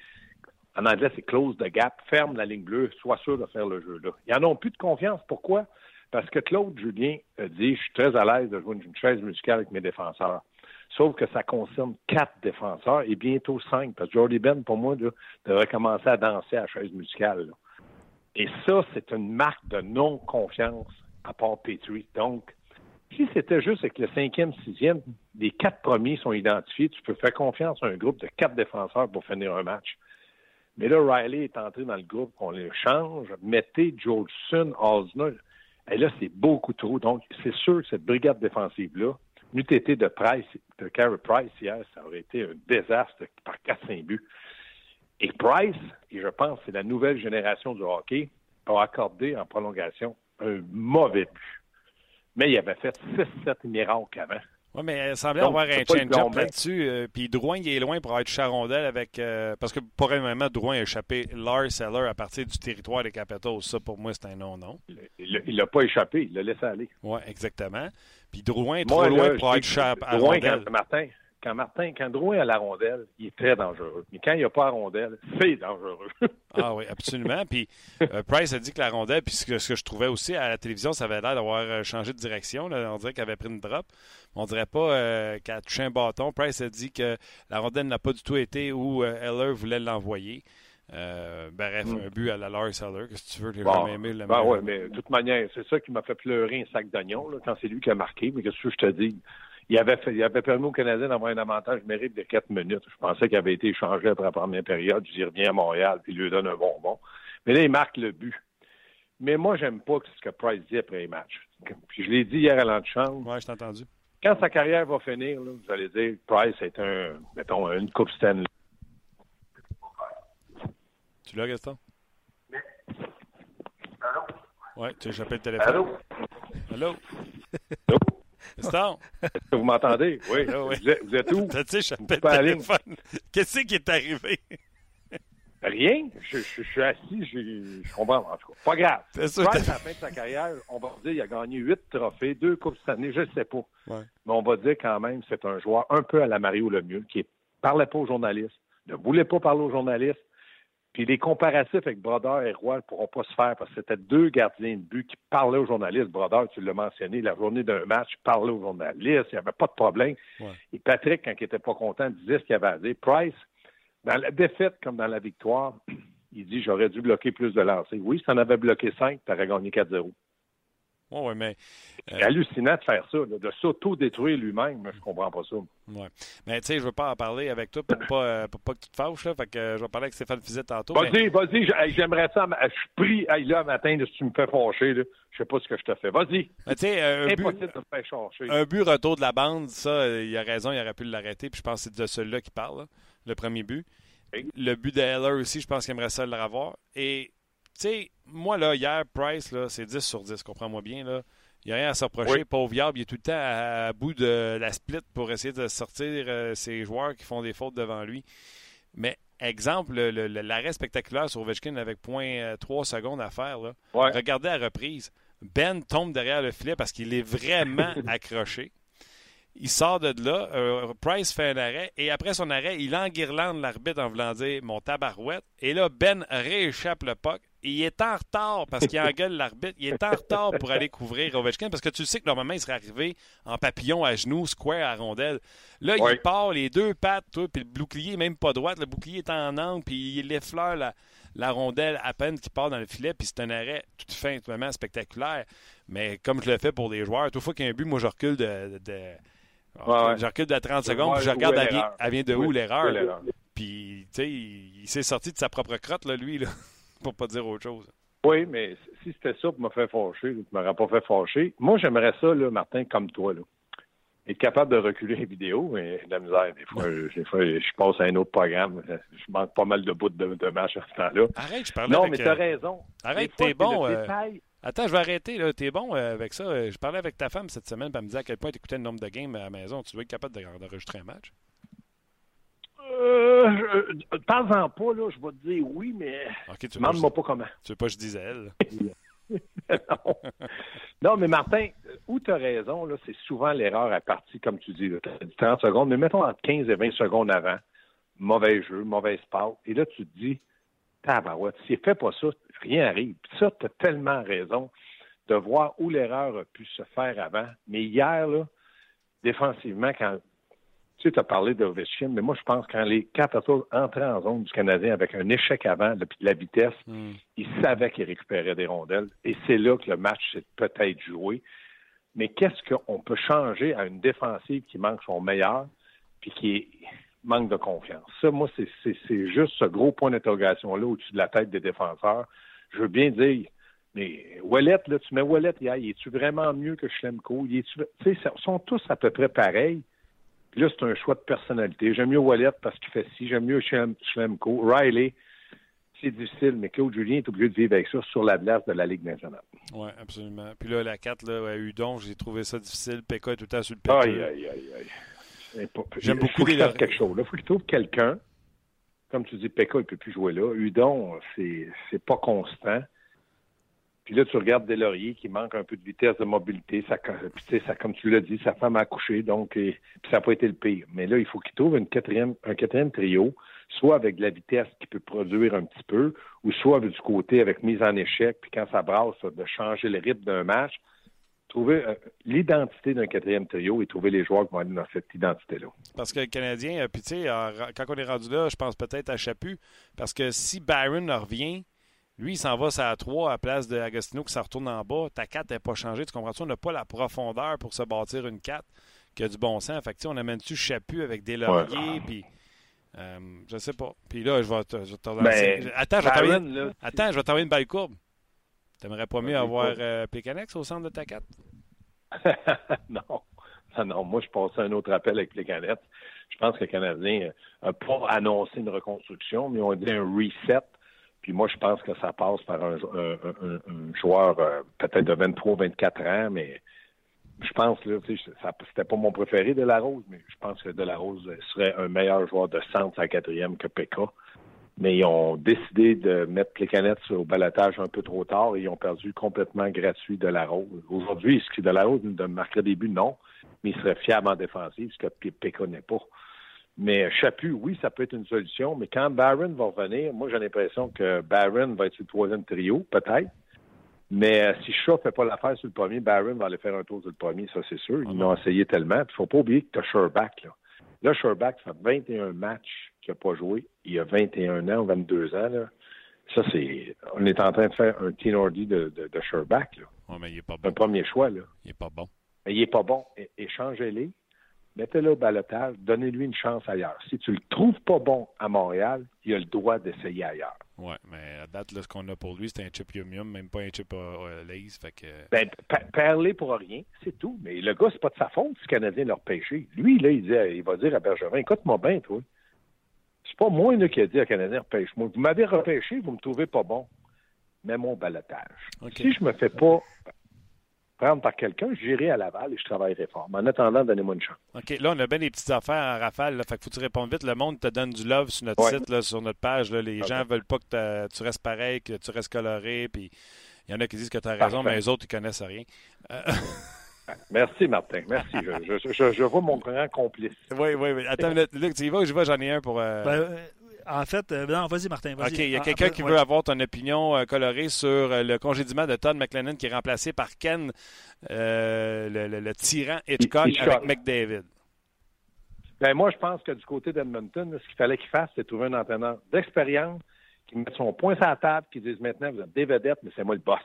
en anglais, c'est close the gap, ferme la ligne bleue, sois sûr de faire le jeu là. Ils n'en ont plus de confiance. Pourquoi? Parce que Claude Julien a dit, je suis très à l'aise de jouer une chaise musicale avec mes défenseurs. Sauf que ça concerne quatre défenseurs et bientôt cinq. Parce que Jordy Ben, pour moi, devrait commencer à danser à la chaise musicale. Et ça, c'est une marque de non-confiance à part Petrie. Donc, si c'était juste avec le cinquième, sixième, les quatre premiers sont identifiés, tu peux faire confiance à un groupe de quatre défenseurs pour finir un match. Mais là, Riley est entré dans le groupe, on les change. Mettez Georgeson, Osner. Et là, c'est beaucoup trop. Donc, c'est sûr que cette brigade défensive-là, n'eût été de Price, de Carey Price hier, ça aurait été un désastre par 4-5 buts. Et Price, et je pense c'est la nouvelle génération du hockey, a accordé en prolongation un mauvais but. Mais il avait fait 6-7 miracles avant. Oui, mais il semblait avoir un change-up là-dessus. Euh, puis Drouin, il est loin pour être charondel avec. Euh, parce que pour un moment, Drouin a échappé Lars Seller à partir du territoire des Capitals. Ça, pour moi, c'est un non-non. Il l'a pas échappé, il l'a laissé aller. Oui, exactement. Puis Drouin est trop loin pour être charondel. Drouin, quand Martin, quand Martin, quand Drouin a la rondelle, il est très dangereux. Mais quand il n'y a pas la rondelle, c'est dangereux. ah oui, absolument. Puis euh, Price a dit que la rondelle, puis ce que, je trouvais aussi à la télévision, ça avait l'air d'avoir changé de direction. On dirait qu'elle avait pris une drop. On dirait pas euh, qu'elle a touché un bâton. Price a dit que la rondelle n'a pas du tout été où euh, Heller voulait l'envoyer. Euh, bref, mm. un but à la Lars Heller, que si tu veux, j'ai bon, jamais aimé le ben ouais, mais de toute manière, c'est ça qui m'a fait pleurer un sac d'oignons quand c'est lui qui a marqué. Mais qu'est-ce que je te dis? Il avait, fait, il avait permis aux Canadiens d'avoir un avantage mérite de quatre minutes. Je pensais qu'il avait été échangé après la première période. Je dis, revient à Montréal, puis il lui donne un bonbon. Mais là, il marque le but. Mais moi, j'aime pas ce que Price dit après les matchs. Puis je l'ai dit hier à l'antichambre. Oui, je t'ai entendu quand sa carrière va finir, là, vous allez dire Price est un, mettons, une Coupe Stanley. Tu l'as, Gaston? Allô? Oui, tu as échappé le téléphone. Allô? Allô? Allô? Gaston? Est-ce que vous m'entendez? Oui. Ah oui. Vous, êtes, vous êtes où? Tu téléphone. Qu'est-ce qui est arrivé? Rien. Je, suis assis, je comprends en tout cas. Pas grave. Price, à la fin de sa carrière, on va dire qu'il a gagné huit trophées, deux coupes cette année, je ne sais pas. Mais on va dire quand même c'est un joueur un peu à la Mario Lemieux, qui ne parlait pas aux journalistes, ne voulait pas parler aux journalistes. Puis les comparatifs avec Brodeur et Roy ne pourront pas se faire parce que c'était deux gardiens de but qui parlaient aux journalistes. Brodeur, tu l'as mentionné, la journée d'un match, parlait aux journalistes, il n'y avait pas de problème. Et Patrick, quand il n'était pas content, disait ce qu'il avait à dire. Price, dans la défaite comme dans la victoire, il dit j'aurais dû bloquer plus de lancers. Oui, si tu en avais bloqué 5, tu aurais gagné 4-0. Oui, mais. Euh, c'est hallucinant de faire ça, de s'auto-détruire lui-même. Je comprends pas ça. Oui. Mais tu sais, je veux pas en parler avec toi pour pas, euh, pour pas que tu te fâches. Là, fait que euh, je vais parler avec Stéphane Fizet tantôt. Vas-y, vas-y. J'aimerais ça. Je suis pris hey, là matin si tu me fais fâcher. Là. Je sais pas ce que je te fais. Vas-y. un, Impossible but, de me faire un but retour de la bande, ça, il a raison, il aurait pu l'arrêter. Puis je pense que c'est de celui-là qui parle, le premier but. Le but de Heller aussi, je pense qu'il aimerait ça le revoir. Et, sais, moi, là, hier, Price, là, c'est 10 sur 10, comprends-moi bien, là. Il n'y a rien à se reprocher. Pauvre il est tout le temps à, bout de la split pour essayer de sortir euh, ses joueurs qui font des fautes devant lui. Mais, exemple, l'arrêt spectaculaire sur Ovechkin avec point 3 euh, secondes à faire, là. regardez la reprise. Ben tombe derrière le filet parce qu'il est vraiment accroché. Il sort de là. Euh, Price fait un arrêt. Et après son arrêt, il enguirlande l'arbitre en voulant dire mon tabarouette. Et là, Ben rééchappe le puck. Il est en retard parce qu'il engueule l'arbitre. Il est en retard pour aller couvrir Ovechkin parce que tu sais que normalement, il serait arrivé en papillon à genoux, square à rondelle. Là, il part les deux pattes, tout, puis le bouclier même pas droit. Le bouclier est en angle, puis il effleure la, la rondelle à peine qui part dans le filet. Puis c'est un arrêt tout fin, tout vraiment spectaculaire. Mais comme je le fais pour des joueurs, toute fois qu'il y a un but, moi, je recule de je recule de 30 secondes, puis je regarde, elle vient, de où l'erreur? Puis, tu sais, il, s'est sorti de sa propre crotte, là, lui, là, pour pas dire autre chose. Oui, mais si c'était ça pour me faire fâcher, tu m'aurais pas fait fâcher. Moi, j'aimerais ça, là, Martin, comme toi, là. Être capable de reculer les vidéos, mais la misère, des fois, des fois, je passe à un autre programme. Je manque pas mal de bouts de, de match à ce temps-là. Arrête, je parlais Non, mais tu as raison. Arrête, t'es bon. Attends, je vais arrêter. Là. T'es bon euh, avec ça. Euh, je parlais avec ta femme cette semaine, elle me disait à quel point tu écoutais le nombre de games à la maison. Tu dois être capable d'enregistrer un match. Euh, de temps en pas, là, je vais te dire oui, mais okay, demande-moi pas comment. Tu veux pas que je dise elle? non. non. mais Martin, où tu as raison, là, c'est souvent l'erreur à partir, comme tu dis, tu as dit 30 secondes, mais mettons entre 15 et 20 secondes avant. Mauvais jeu, mauvaise passe. Et là, tu te dis, tabarouette, s'il fait pas ça, rien arrive. Puis ça, tu as tellement raison de voir où l'erreur a pu se faire avant. Mais hier, là, défensivement, quand tu sais, as parlé d'Ovechkin, mais moi, je pense que quand les Capitals entraient en zone du Canadien avec un échec avant, de la vitesse, hmm. ils savaient qu'ils récupéraient des rondelles. Et c'est là que le match s'est peut-être joué. Mais qu'est-ce qu'on peut changer à une défensive qui manque son meilleur, puis qui manque de confiance? Ça, moi, c'est juste ce gros point d'interrogation-là au-dessus de la tête des défenseurs. Je veux bien dire, mais Wallet, là, tu mets Wallet hier, es-tu vraiment mieux que Schlemko? Ils sont tous à peu près pareils. Puis là, c'est un choix de personnalité. J'aime mieux Wallet parce qu'il fait ci. J'aime mieux Schlemko. Riley, c'est difficile, mais Claude Julien est obligé de vivre avec ça sur la place de la Ligue nationale. Oui, absolument. Puis là, la 4, là, à Udon, j'ai trouvé ça difficile. Pekka est tout le temps sur le. Aïe, aïe, aïe, aïe. J'aime beaucoup qu'il fasse quelque chose. Il faut qu'il trouve quelqu'un. Comme tu dis, Pekka, il ne peut plus jouer là. Udon, c'est pas constant. Puis là, tu regardes Delaurier qui manque un peu de vitesse, de mobilité. Ça, puis ça, comme tu l'as dit, sa femme a accouché, donc ça n'a pas été le pire. Mais là, il faut qu'il trouve quatrième, un quatrième trio, soit avec de la vitesse qui peut produire un petit peu, ou soit du côté avec mise en échec, puis quand ça brasse, de changer le rythme d'un match. Trouver euh, l'identité d'un quatrième trio et trouver les joueurs qui vont aller dans cette identité-là. Parce que le Canadien, euh, puis tu sais, quand on est rendu là, je pense peut-être à Chapu, parce que si Byron revient, lui, il s'en va à 3 à la place de Agostino qui s'en retourne en bas. Ta 4 n'est pas changée. Tu comprends-tu? On n'a pas la profondeur pour se bâtir une 4 qui a du bon sens. Fait que, on amène-tu Chapu avec des lauriers, puis... Euh, je sais pas. Puis là, je vais te, je ben, Attends, je vais t'envoyer une belle courbe. T'aimerais pas mieux avoir euh, Pécanex au centre de ta 4? non. non. Non, moi, je passais un autre appel avec Pécanex. Je pense que le Canadien n'a pas annoncé une reconstruction, mais ont dit un reset puis moi, je pense que ça passe par un, joueur euh, peut-être de 23, 24 ans, mais je pense, là, c'était pas mon préféré de la Rose, mais je pense que de la Rose serait un meilleur joueur de centre à quatrième que Pekka. Mais ils ont décidé de mettre les canettes au balotage un peu trop tard et ils ont perdu complètement gratuit de la Rose. Aujourd'hui, est-ce que de la Rose marquerait des buts? Non. Mais il serait fiable en ce que Pekka n'est pas. Mais Chapu, oui, ça peut être une solution. Mais quand Barron va revenir, moi, j'ai l'impression que Barron va être sur le troisième trio, peut-être. Mais euh, si Shaw ne fait pas l'affaire sur le premier, Barron va aller faire un tour sur le premier, ça, c'est sûr. Ils l'ont essayé tellement. Il ne faut pas oublier que tu as Sherback, là. Là, Sherback, ça fait 21 matchs qu'il n'a pas joué. Il a 21 ans, 22 ans, là. Ça, c'est. On est en train de faire un de, de, de Sherback, là. mais il est pas bon. Un premier choix, là. Il n'est pas bon. Mais il n'est pas bon. Échangez-les mettez-le au balotage, donnez-lui une chance ailleurs. Si tu le trouves pas bon à Montréal, il a le droit d'essayer ailleurs. Oui, mais à date, là, ce qu'on a pour lui, c'est un chip yum même pas un chip euh, lace. Fait que... Ben, parler pour rien, c'est tout. Mais le gars, c'est pas de sa faute si le Canadien l'a repêché. Lui, là, il, dit, il va dire à Bergerin, écoute-moi bien, toi. C'est pas moi là, qui a dit à Canadien, repêche-moi. Vous m'avez repêché, vous me trouvez pas bon. Mets mon balotage. Si je me fais pas prendre par quelqu'un, j'irai à Laval et je travaillerai fort. Mais en attendant, donnez-moi une chance. OK. Là, on a bien des petites affaires en rafale. Là, fait que faut que tu répondes vite. Le monde te donne du love sur notre site, là, sur notre page. Là. Les gens gens veulent pas que tu restes pareil, que tu restes coloré. Puis il y en a qui disent que tu as raison, mais les autres, ils connaissent rien. Euh, Merci, Martin. Merci. Je, je, je, vois mon grand complice. Oui, oui, oui. Attends, Luc, tu y vas je vais, j'en ai un pour. Euh... Ben, en fait, euh, non, vas-y, Martin. Vas OK, il y a ah, quelqu'un qui veut avoir ton opinion euh, colorée sur euh, le congédiement de Todd McLennan qui est remplacé par Ken, le, tyran Hitchcock, avec McDavid. Ben, moi, je pense que du côté d'Edmonton, ce qu'il fallait qu'il fasse, c'est trouver un entraîneur d'expérience qui mette son point sur la table, qui dise maintenant, vous êtes des vedettes, mais c'est moi le boss.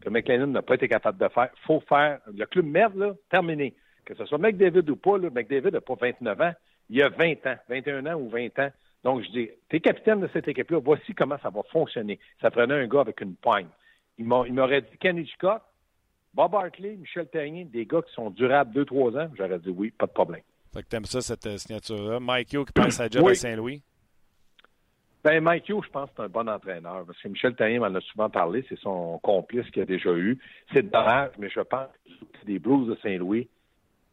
Que McLennan n'a pas été capable de faire. faut faire. Le club merde, là, terminé. Que ce soit McDavid ou pas, là, McDavid n'a pas 29 ans. Il a 20 ans, 21 ans ou 20 ans. Donc, je dis, t'es capitaine de cette équipe-là, voici comment ça va fonctionner. Ça prenait un gars avec une poigne. Il m'aurait dit Kenny Scott, Bob Hartley, Michel Terrien, des gars qui sont durables deux, trois ans. J'aurais dit oui, pas de problème. Fait que t'aimes ça, cette euh, signature-là. Mike Hugh qui passe sa job à Saint-Louis? Ben, Mike Hugh, je pense que c'est un bon entraîneur. Parce que Michel Terrien m'en a souvent parlé. C'est son complice qu'il a déjà eu. C'est dommage, mais je pense que les Blues de Saint-Louis,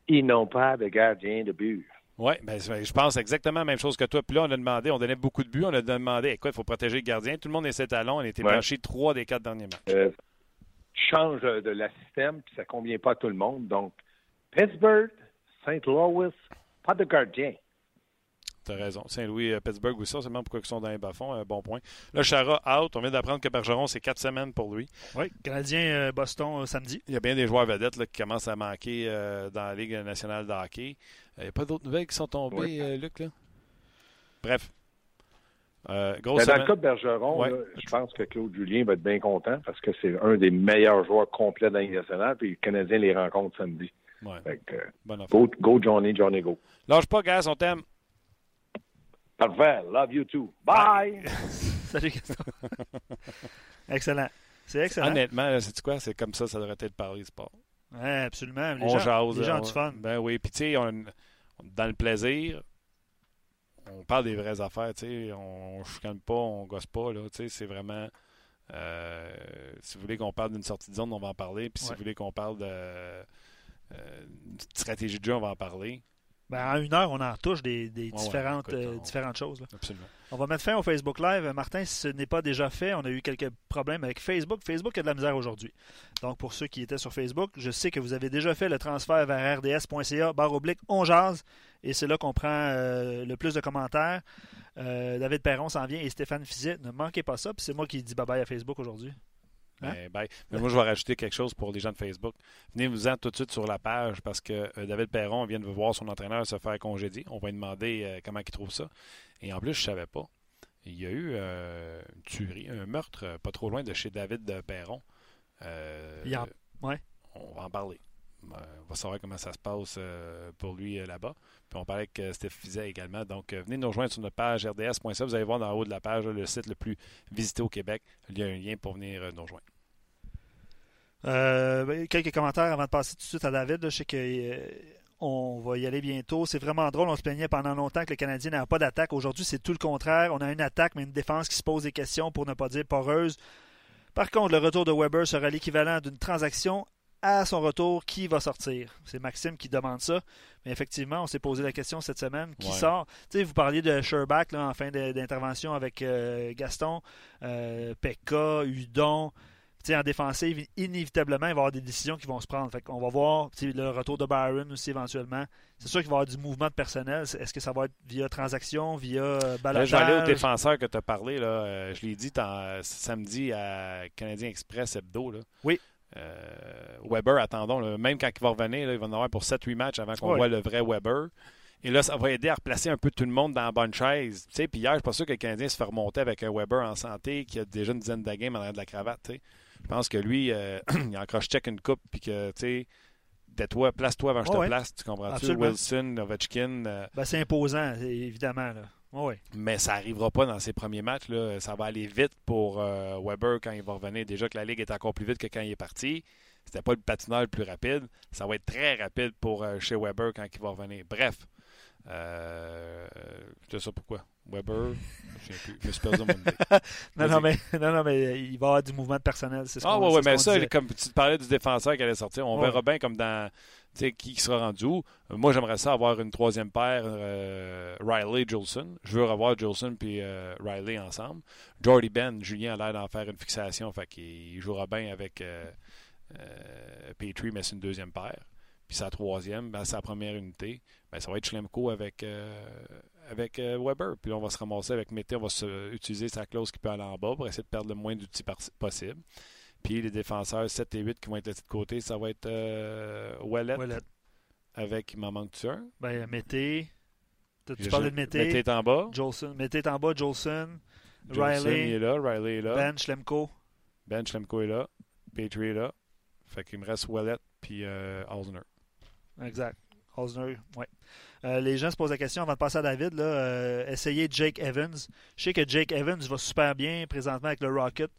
ils n'ont pas de gardien de but. Oui, ben, je pense exactement la même chose que toi. Puis là, on a demandé, on donnait beaucoup de buts, on a demandé, écoute, il faut protéger le gardien. Tout le monde est ses talons. On a été ouais. trois des quatre derniers matchs. Euh, change de la système, puis ça ne convient pas à tout le monde. Donc, Pittsburgh, St. Louis, pas de gardien. Tu as raison. Saint-Louis, euh, Pittsburgh aussi, c'est même pourquoi ils sont dans les bas-fonds. Un bon point. Là, Chara, out. On vient d'apprendre que Bergeron, c'est quatre semaines pour lui. Oui, Canadien euh, Boston samedi. Il y a bien des joueurs vedettes qui commencent à manquer dans la Ligue nationale de hockey. Il n'y a pas d'autres nouvelles qui sont tombées, euh, Luc, là? Bref. Euh, dans le cas de Bergeron, je pense que Claude Julien va être bien content parce que c'est un des meilleurs joueurs complets de la Ligue nationale, puis les Canadiens les rencontrent samedi. Ouais. go, go, Johnny, Johnny, go. Lâche pas, gars, on t'aime. Parfait. Love you too. Bye! Salut, Excellent. C'est excellent. Honnêtement, c'est quoi? C'est comme ça, ça devrait être parler sport. Oui, absolument. Les gens, les gens ont du fun. Ben oui. Puis, tu sais, on, dans le plaisir, on parle des vraies affaires, tu sais, on ne chicane pas, on gosse pas, là, tu sais, c'est vraiment... Euh, si vous voulez qu'on parle d'une sortie de zone, on va en parler. Puis si vous voulez qu'on parle de euh, stratégie de jeu, on va en parler. Ben, en une heure, on en touche des, différentes, euh, différentes choses. Absolument. On va mettre fin au Facebook Live. Martin, si ce n'est pas déjà fait, on a eu quelques problèmes avec Facebook. Facebook a de la misère aujourd'hui. Donc, pour ceux qui étaient sur Facebook, je sais que vous avez déjà fait le transfert vers rds.ca, barre oblique, on jase. Et c'est là qu'on prend le plus de commentaires. Euh, David Perron s'en vient et Stéphane Fizet. Ne manquez pas ça. Puis c'est moi qui dis bye-bye à Facebook aujourd'hui. Hein? Ben, Mais moi, je vais rajouter quelque chose pour les gens de Facebook. Venez-vous-en tout de suite sur la page parce que euh, David Perron vient de voir son entraîneur se faire congédier. On va lui demander euh, comment il trouve ça. Et en plus, je ne savais pas. Il y a eu une tuerie, un meurtre pas trop loin de chez David Perron. Ouais. On va en parler. on va savoir comment ça se passe pour lui là-bas. Puis on parlait avec Steph Fizet également. Donc, euh, venez nous rejoindre sur notre page rds.ca. Vous allez voir dans le haut de la page le site le plus visité au Québec. Il y a un lien pour venir euh, nous rejoindre. Euh, ben, quelques commentaires avant de passer tout de suite à David. Je sais qu'on va y aller bientôt. C'est vraiment drôle. On se plaignait pendant longtemps que le Canadien n'a pas d'attaque. Aujourd'hui, c'est tout le contraire. On a une attaque, mais une défense qui se pose des questions pour ne pas dire poreuse. Par contre, le retour de Weber sera l'équivalent d'une transaction à son retour, qui va sortir? C'est Maxime qui demande ça. Mais effectivement, on s'est posé la question cette semaine. Qui sort? Vous parliez de Sherbach en fin d'intervention avec euh, Gaston, euh, Pekka, Udon. En défensive, inévitablement, il va y avoir des décisions qui vont se prendre. Fait on va voir le retour de Byron aussi éventuellement. C'est sûr qu'il va y avoir du mouvement de personnel. Est-ce que ça va être via transaction, via euh, baladage? Je vais aller au défenseur que tu as parlé. Là. je l'ai dit samedi à Canadien Express Hebdo. Là. Oui. Euh, Weber, attendons, même quand il va revenir, il va en avoir pour 7-8 matchs avant qu'on voit le vrai Weber. Et là, ça va aider à replacer un peu tout le monde dans la bonne chaise. Tu sais, puis hier, je suis pas sûr que le Canadien se fait remonter avec un Weber en santé qui a déjà une dizaine de games en arrière de la cravate. Je pense que lui, euh, il a encore check une coupe, puis que, tu sais, toi, place-toi avant que je te place, tu comprends-tu? Wilson, Ovechkin. Euh, ben, c'est imposant, évidemment. Là. Mais ça n'arrivera pas dans ses premiers matchs. Là. Ça va aller vite pour euh, Weber quand il va revenir. Déjà que la Ligue est encore plus vite que quand il est parti. C'était pas le patineur le plus rapide. Ça va être très rapide pour euh, chez Weber quand il va revenir. Bref. Je sais pourquoi. Weber, je me suis perdu non, non, mais, non, non, mais il va y avoir du mouvement de personnel. ah, oui, ouais, mais ça, comme tu parlais du défenseur qui allait sortir, on verra bien comme dans qui sera rendu où. Moi, j'aimerais ça avoir une troisième paire, euh, Riley-Jolson. Je veux revoir Jolson puis euh, Riley ensemble. Jordy Ben, Julien a l'air d'en faire une fixation, fait qu'il jouera bien avec euh, Petrie, mais c'est une deuxième paire. Puis sa troisième, ben, sa première unité, ben, ça va être Schlemko avec, avec Weber. Puis là, on va se ramasser avec Mété, on va utiliser sa clause qui peut aller en bas pour essayer de perdre le moins d'outils possible. Puis les défenseurs 7 et 8 qui vont être de côté, ça va être euh, Wallet, Avec, il m'en manque-tu un? Ben, Mété. Tu parlais de Mété? Mété est en bas. Jolson. Mété est en bas, Jolson. Riley. Il est là, Riley est là. Ben Schlemko. Ben Schlemko est là. Petrie est là. Fait qu'il me reste Wallet puis euh, Exact. Osner. Euh, les gens se posent la question avant de passer à David. Là, euh, essayez Jake Evans. Je sais que Jake Evans va super bien présentement avec le Rocket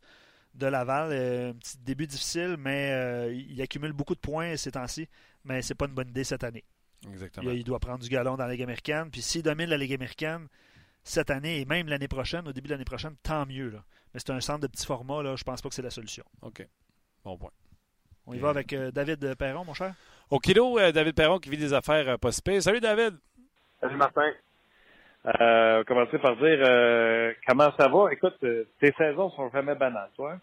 de Laval. Euh, un petit début difficile, mais il accumule beaucoup de points ces temps-ci. Mais c'est pas une bonne idée cette année. Exactement. Il, doit prendre du galon dans la Ligue américaine. Puis s'il domine la Ligue américaine cette année et même l'année prochaine, au début de l'année prochaine, tant mieux. Là. Mais c'est un centre de petit format. Là, je pense pas que c'est la solution. OK. Bon point. On y va avec euh, David Perron, mon cher. Au kilo, David Perron qui vit des affaires possibles. Salut David. Salut Martin. Euh, on va commencer par dire euh, comment ça va? Écoute, euh, tes saisons sont jamais banales, toi.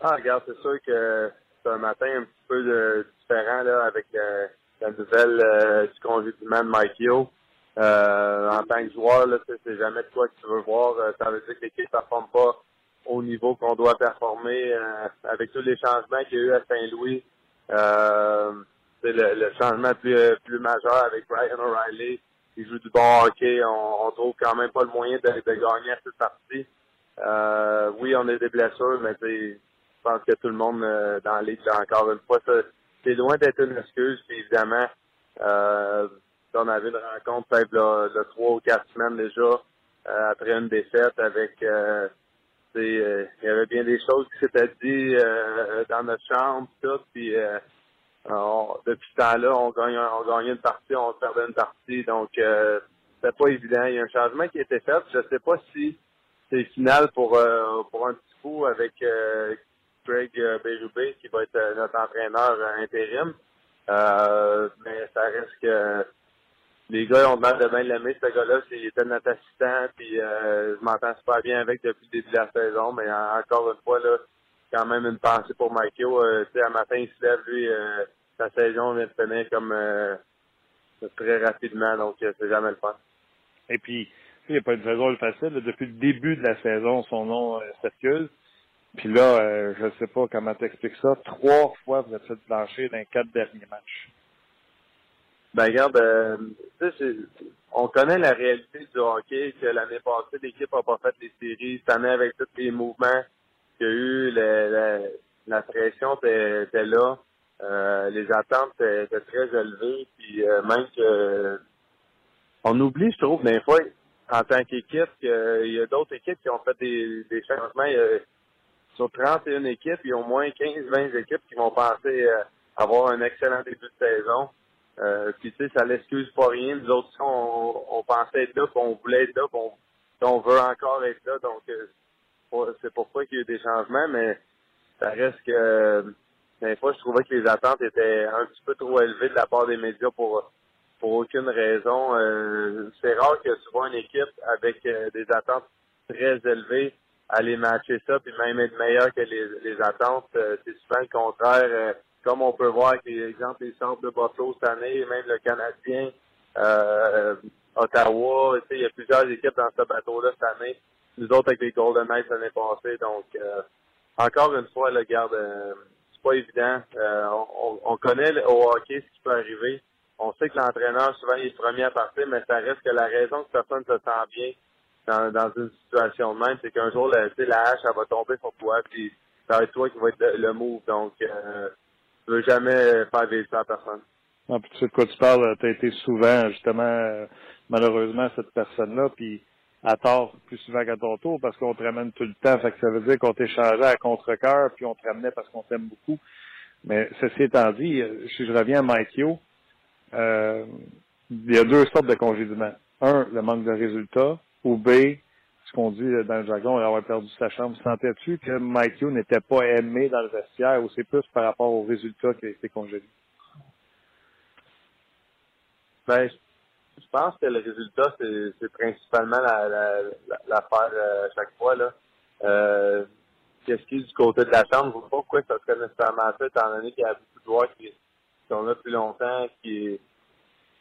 Ah, regarde, c'est sûr que c'est un matin un petit peu de, différent là avec euh, la nouvelle du congédiement de Mike Yo. en tant que joueur, là, c'est jamais de quoi que tu veux voir. Ça veut dire que l'équipe ne performe pas au niveau qu'on doit performer avec tous les changements qu'il y a eu à Saint-Louis. c'est le, le, changement plus, plus majeur avec Brian O'Reilly il joue du bon hockey. On, on trouve quand même pas le moyen de, de gagner à cette partie. Euh, oui, on a des blessures, mais je pense que tout le monde euh, dans ligue, encore une fois, c'est loin d'être une excuse. Puis évidemment, euh, on avait une rencontre peut-être trois ou quatre semaines déjà, euh, après une défaite avec euh, il y avait bien des choses qui s'étaient dit dans notre chambre, tout, puis depuis ce temps-là, on gagne, on gagnait une partie, on perdait une partie. Donc, euh, c'était pas évident. Il y a un changement qui a été fait. Je sais pas si c'est final pour, euh, pour un petit coup avec euh, Craig Berube, qui va être notre entraîneur intérim. mais ça reste que les gars ont l'air de bien l'aimer, ce gars-là. Il était notre assistant, puis je m'entends super bien avec depuis le début de la saison. Mais encore une fois, là, quand même une pensée pour Michael. Euh, un matin, il se lève, lui, euh, sa saison vient de finir comme euh, très rapidement, donc c'est jamais le fun. Et puis, il n'y a pas une saison facile. Depuis le début de la saison, son nom circule. Puis là, je ne sais pas comment t'expliques ça. Trois fois, vous êtes fait plancher dans les quatre derniers matchs. Ben regarde, on connaît la réalité du hockey, que l'année passée, l'équipe n'a pas fait les séries. Cette année, avec tous les mouvements, qu'il y a eu, la, pression était, là. Euh, les attentes étaient, très élevées. Puis euh, même que on oublie, je trouve, des fois, en tant qu'équipe, qu'il y a d'autres équipes qui ont fait des, des changements. Il y a, sur 31 équipes, il y a au moins 15-20 équipes qui vont penser euh, avoir un excellent début de saison. Euh, puis tu sais, ça l'excuse pas rien. Nous autres, on, on pensait être là, puis on voulait être là, puis on, on veut encore être là. Donc c'est pourquoi qu'il y a eu des changements, mais ça reste que des fois, je trouvais que les attentes étaient un petit peu trop élevées de la part des médias pour pour aucune raison. Euh, c'est rare que tu vois une équipe avec euh, des attentes très élevées aller matcher ça, puis même être meilleur que les, les attentes. Euh, c'est souvent le contraire. Comme on peut voir avec les exemples des centres de Buffalo cette année, même le Canadien, Ottawa, il y a plusieurs équipes dans ce bateau-là cette année nous autres avec les Golden Knights l'année passée. Donc, euh, encore une fois, le garde, euh, c'est pas évident. Euh, on, on, connaît au hockey ce qui peut arriver. On sait que l'entraîneur, souvent, il est le premier à partir, mais ça reste que la raison que personne se sent bien dans, dans une situation de même, c'est qu'un jour, la, la hache, elle va tomber sur toi, puis ça va être toi qui va être le, move. Donc, euh, tu veux jamais faire vivre ça à personne. Non, puis tu sais de quoi tu parles, tu as été souvent, justement, malheureusement, cette personne-là, puis à tort plus souvent qu'à ton tour parce qu'on te ramène tout le temps. Fait que ça veut dire qu'on t'échangeait à contre-cœur puis on te ramenait parce qu'on t'aime beaucoup. Mais ceci étant dit, euh, si je reviens à Mike euh, il y a deux sortes de congédiements. Un, le manque de résultats, ou B, ce qu'on dit dans le jargon, avoir perdu sa chambre. Sentais-tu que Mike n'était pas aimé dans le vestiaire ou c'est plus par rapport aux résultats qu'il a été congédié? Ben, je pense que le résultat, c'est principalement l'affaire la, la, euh, chaque fois. là. Euh, Qu'est-ce qui est du côté de la chambre? Je ne sais pas pourquoi ça serait nécessairement ça, étant donné qu'il y a beaucoup de joueurs qui, sont là depuis longtemps, qui,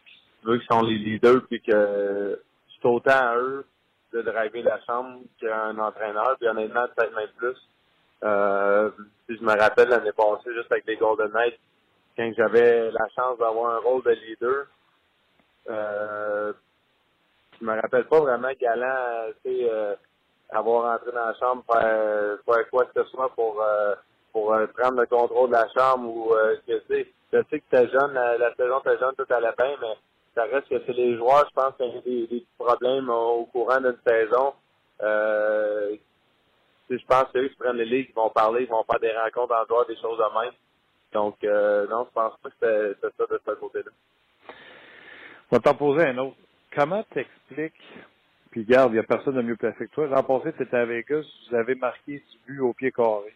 qui, qui sont les leaders, puis que c'est autant à eux de driver la chambre qu'à un entraîneur, puis honnêtement, peut-être même plus. Euh, si je me rappelle l'année passée, juste avec les Golden Knights, quand j'avais la chance d'avoir un rôle de leader, euh, je me rappelle pas vraiment galant, tu sais, euh, avoir entré dans la chambre faire quoi que ce soit pour euh, pour euh, prendre le contrôle de la chambre ou que tu sais, je sais que t'es jeune, la, saison t'es jeune tout à la fin, mais ça reste que c'est les joueurs, je pense qu'il y a des, des problèmes au courant d'une saison. Euh, je pense que eux qui prennent les ligues, ils vont parler, ils vont faire des rencontres en dehors, des choses de même. Donc, non, je pense pas que c'était ça de ce côté-là. Je vais t'en poser un autre. Comment t'expliques, puis garde, il n'y a personne de mieux placé que toi. L'an passé, tu étais à Vegas, vous avez marqué du but au pied carré.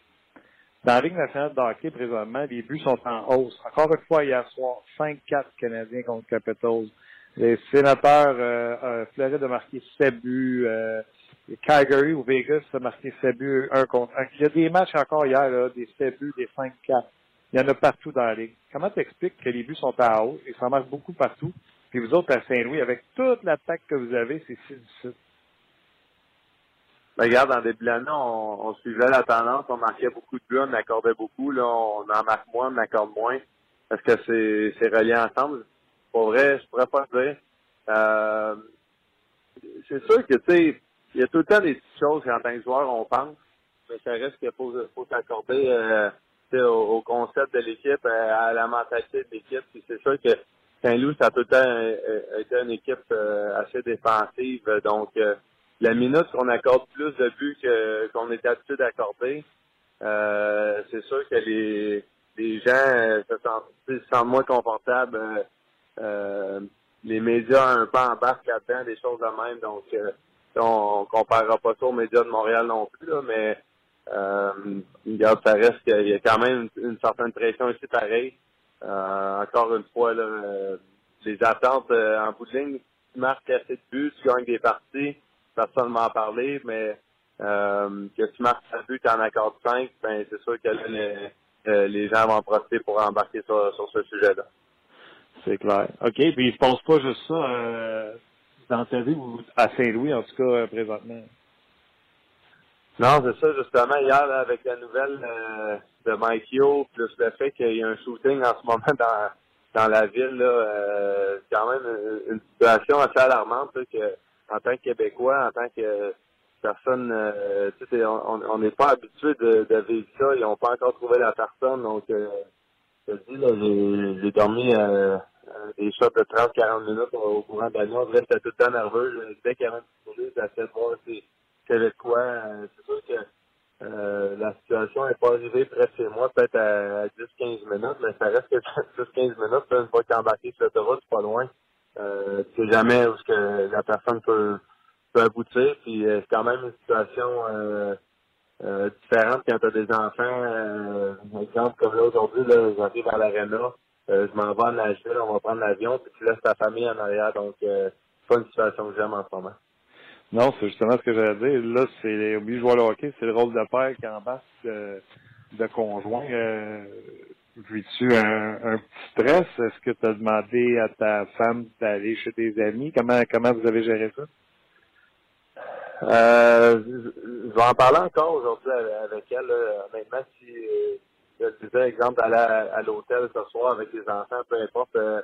Dans la Ligue nationale de présentement, les buts sont en hausse. Encore une fois, hier soir, 5-4 Canadiens contre Capitals. Les sénateurs, euh, euh, Floride a marqué 7 buts. Euh, Calgary ou Vegas a marqué 7 buts, 1 contre 1. Il y a des matchs encore hier, là, des 7 buts, des 5-4. Il y en a partout dans la Ligue. Comment t'expliques que les buts sont en hausse et ça marche beaucoup partout? Puis vous autres, à Saint-Louis, avec toute l'attaque que vous avez, c'est si difficile. Ben, regarde, dans des bilans, on, on, suivait la tendance, on marquait beaucoup de buts, on accordait beaucoup, là, on en marque moins, on accorde moins. Est-ce que c'est, c'est relié ensemble? Pour vrai, je pourrais pas dire. Euh, c'est sûr que, tu sais, il y a tout le temps des petites choses qu'en tant que joueur, on pense, mais ça reste qu'il faut, faut s'accorder euh, au, concept de l'équipe, euh, à la mentalité de l'équipe. Puis c'est sûr que Saint-Louis, ça a tout le temps euh, euh, été une équipe euh, assez défensive. Donc, la minute qu'on accorde plus de buts qu'on est habitué d'accorder, c'est sûr que les, les gens se, sentent, moins confortables. les médias un peu embarquent là-dedans, des choses de même. Donc, on comparera pas ça aux médias de Montréal non plus, là, mais euh, ça reste qu'il y a quand même une, certaine pression ici pareil. Euh, encore une fois, là, euh, les attentes euh, en bout de ligne, tu marques assez de buts, tu gagnes des parties, personne ne m'en parlé, mais euh, que tu marques un but, en accordes 5, ben c'est sûr que les, les gens vont en profiter pour embarquer sur, sur ce sujet-là. C'est clair. OK, puis il se passe pas juste ça euh, dans ta vie ou à Saint-Louis, en tout cas, présentement? Non, c'est ça, justement, hier, avec la nouvelle euh, de Mike Yo, plus le fait qu'il y a un shooting en ce moment dans, dans la ville, là, euh, c'est quand même une, situation assez alarmante, que en tant que Québécois, en tant que personne, euh, tu sais, on n'est pas habitué de, de, vivre ça, ils n'ont pas encore trouvé la personne, donc euh, je te dis, j'ai dormi euh, des shots de 30-40 minutes au, courant de la nuit, on tout le temps nerveux, dès qu'il y avait un petit j'essayais de voir si quoi. Euh, c'est sûr que euh, la situation n'est pas arrivée près de chez moi, peut-être à, 10-15 minutes, mais ça reste que 10-15 minutes, une fois que embarqué sur l'autoroute, c'est pas loin. Euh, tu sais jamais où que la personne peut, peut aboutir. Puis euh, c'est quand même une situation euh, différente quand tu as des enfants. Euh, exemple comme là aujourd'hui, là, j'arrive à l'aréna, je m'en vais à Nashville, on va prendre l'avion, puis tu laisses ta famille en arrière. Donc c'est pas une situation que j'aime en ce moment. Non, c'est justement ce que j'allais dire. Là, c'est oublié de jouer le hockey, c'est le rôle de père qui embarque de, de conjoint. Euh, Vis-tu un, un, petit stress? Est-ce que tu as demandé à ta femme d'aller chez tes amis? Comment comment vous avez géré ça? Euh, je vais en parler encore aujourd'hui avec elle. Là. Honnêtement, si euh, je disais, exemple, d'aller à, l'hôtel ce soir avec les enfants, peu importe, euh,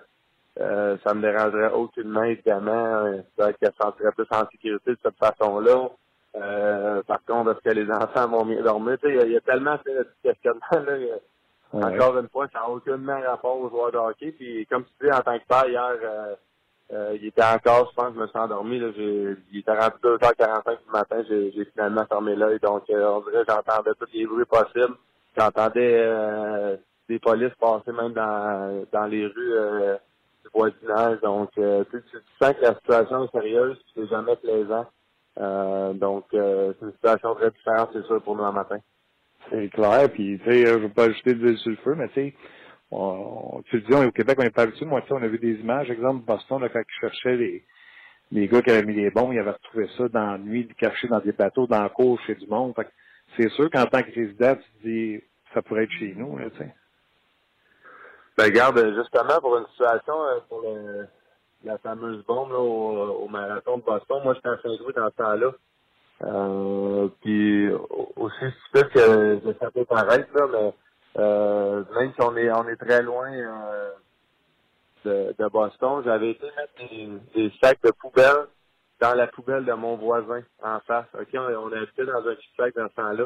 euh, ça me dérangerait aucunement, évidemment. Euh, qu'elle se sentirait plus en sécurité de cette façon-là. Euh, par contre, est-ce que les enfants vont mieux dormir? Il y, a tellement de questionnements. Là, Encore une fois, ça n'a aucunement rapport aux joueurs de hockey. Puis comme tu dis, en tant que père, hier, euh, euh, il était encore, je pense, je me suis endormi. Là, il était rendu 2h45 du matin, j'ai finalement fermé l'œil. Donc, on dirait j'entendais tous les bruits possibles. J'entendais des polices passer même dans, dans les rues voisinage. Donc, euh, tu, sens que la situation est sérieuse, c'est jamais plaisant. Euh, donc, euh, c'est une situation très différente, c'est sûr, pour nous le matin. C'est clair, puis tu sais, je veux pas ajouter de sur le feu, mais tu sais, tu le dis, au Québec, on est pas habitué. Moi, tu sais, on a vu des images, exemple, Boston, là, quand ils cherchaient les, les gars qui avaient mis les bombes, ils avaient retrouvé ça dans la nuit, cachés dans des bateaux, dans la cour, chez du monde. Fait c'est sûr qu'en tant que résident, tu te dis, ça pourrait être chez nous, tu sais. Ben garde, justement pour une situation euh, pour le, la fameuse bombe là, au, marathon de Boston, moi j'étais à Saint-Louis dans ce temps-là. Euh, puis aussi stupide que ça peut paraître, là, mais euh, même si on est on est très loin euh, de, de Boston, j'avais été mettre des, des, sacs de poubelle dans la poubelle de mon voisin en face. OK, on, on habitait dans un petit sac dans ce temps-là.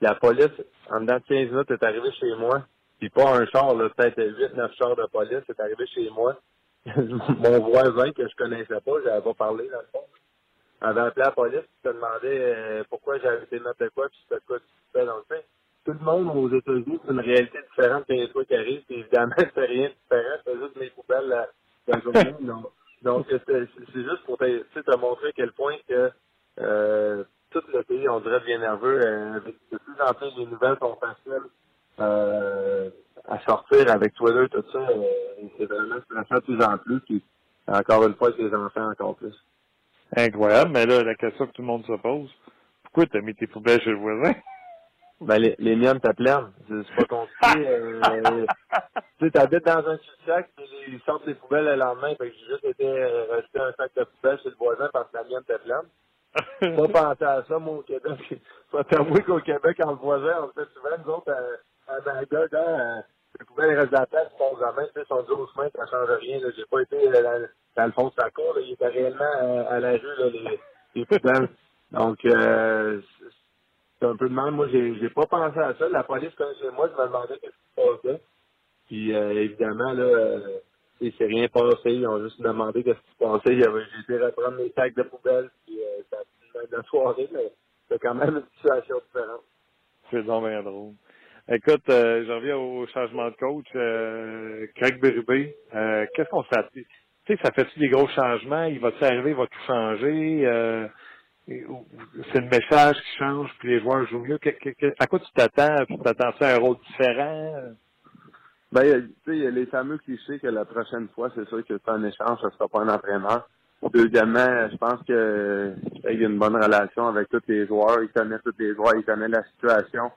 La police, en dedans de 15 minutes, est arrivée chez moi. Puis pas un char, peut-être 8-9 chars de police, c'est arrivé chez moi. Mon voisin que je connaissais pas, j'avais pas parlé dans le fond, avait appelé la police et se demandait euh, pourquoi j'avais été de quoi, puis c'était quoi tu fais dans le fait. Tout le monde aux États-Unis, c'est une réalité différente que les trucs qui arrivent, puis évidemment, c'est rien de différent, c'est juste mes poubelles la, la journée. donc, donc c'est juste pour te, te montrer à quel point que euh, tout le pays, on dirait, bien nerveux. Euh, de plus en plus, les nouvelles sont faciles euh, à sortir avec Twitter, tout ça, euh, c'est vraiment stressant de plus en plus. Puis, encore une fois, avec les enfants, encore plus. Incroyable, mais là, la question que tout le monde se pose, pourquoi t'as mis tes poubelles chez le voisin? Ben, les, les miennes pleines. C'est pas compliqué. euh, tu sais, t'habites dans un puis ils sortent les poubelles le lendemain. Fait que j'ai juste été euh, rajouter un sac de poubelles chez le voisin parce que la mienne t'es pleine. pas penser à ça, mon Québec. Faut t'avouer qu'au Québec, en voisin, on fait souvent, nous autres, euh, ah ben, gars, gars, je pouvais les résultats de son gamin, tu sais, son dos aux mains, ça change rien. J'ai pas été euh, dans, le fond de sa cour, là. Il était réellement euh, à la là, les, les poubelles. Donc, euh, c'est un peu de mal. Moi, j'ai, pas pensé à ça. La police chez moi, je me demandais qu'est-ce qui se passait. Puis, euh, évidemment, là, euh, il s'est rien passé. Ils ont juste demandé qu'est-ce qui se passait. J'ai été reprendre mes sacs de poubelle, puis euh, ça a la soirée, mais c'est quand même une situation différente. C'est bien drôle. Écoute, euh, je reviens au changement de coach. Euh, Craig Berube, euh, qu'est-ce qu'on s'attend? Tu sais, ça fait-tu des gros changements? Il va-tu arriver? Il va tout changer? Euh, c'est le message qui change, puis les joueurs jouent mieux. à quoi tu t'attends? Tu t'attends à un rôle différent? Ben, tu sais, il y a les fameux clichés que la prochaine fois, c'est sûr que c'est un échange, ce sera pas un entraîneur. Deuxièmement, je pense que il y a une bonne relation avec tous les joueurs. Il connaît tous les joueurs, il connaît la situation.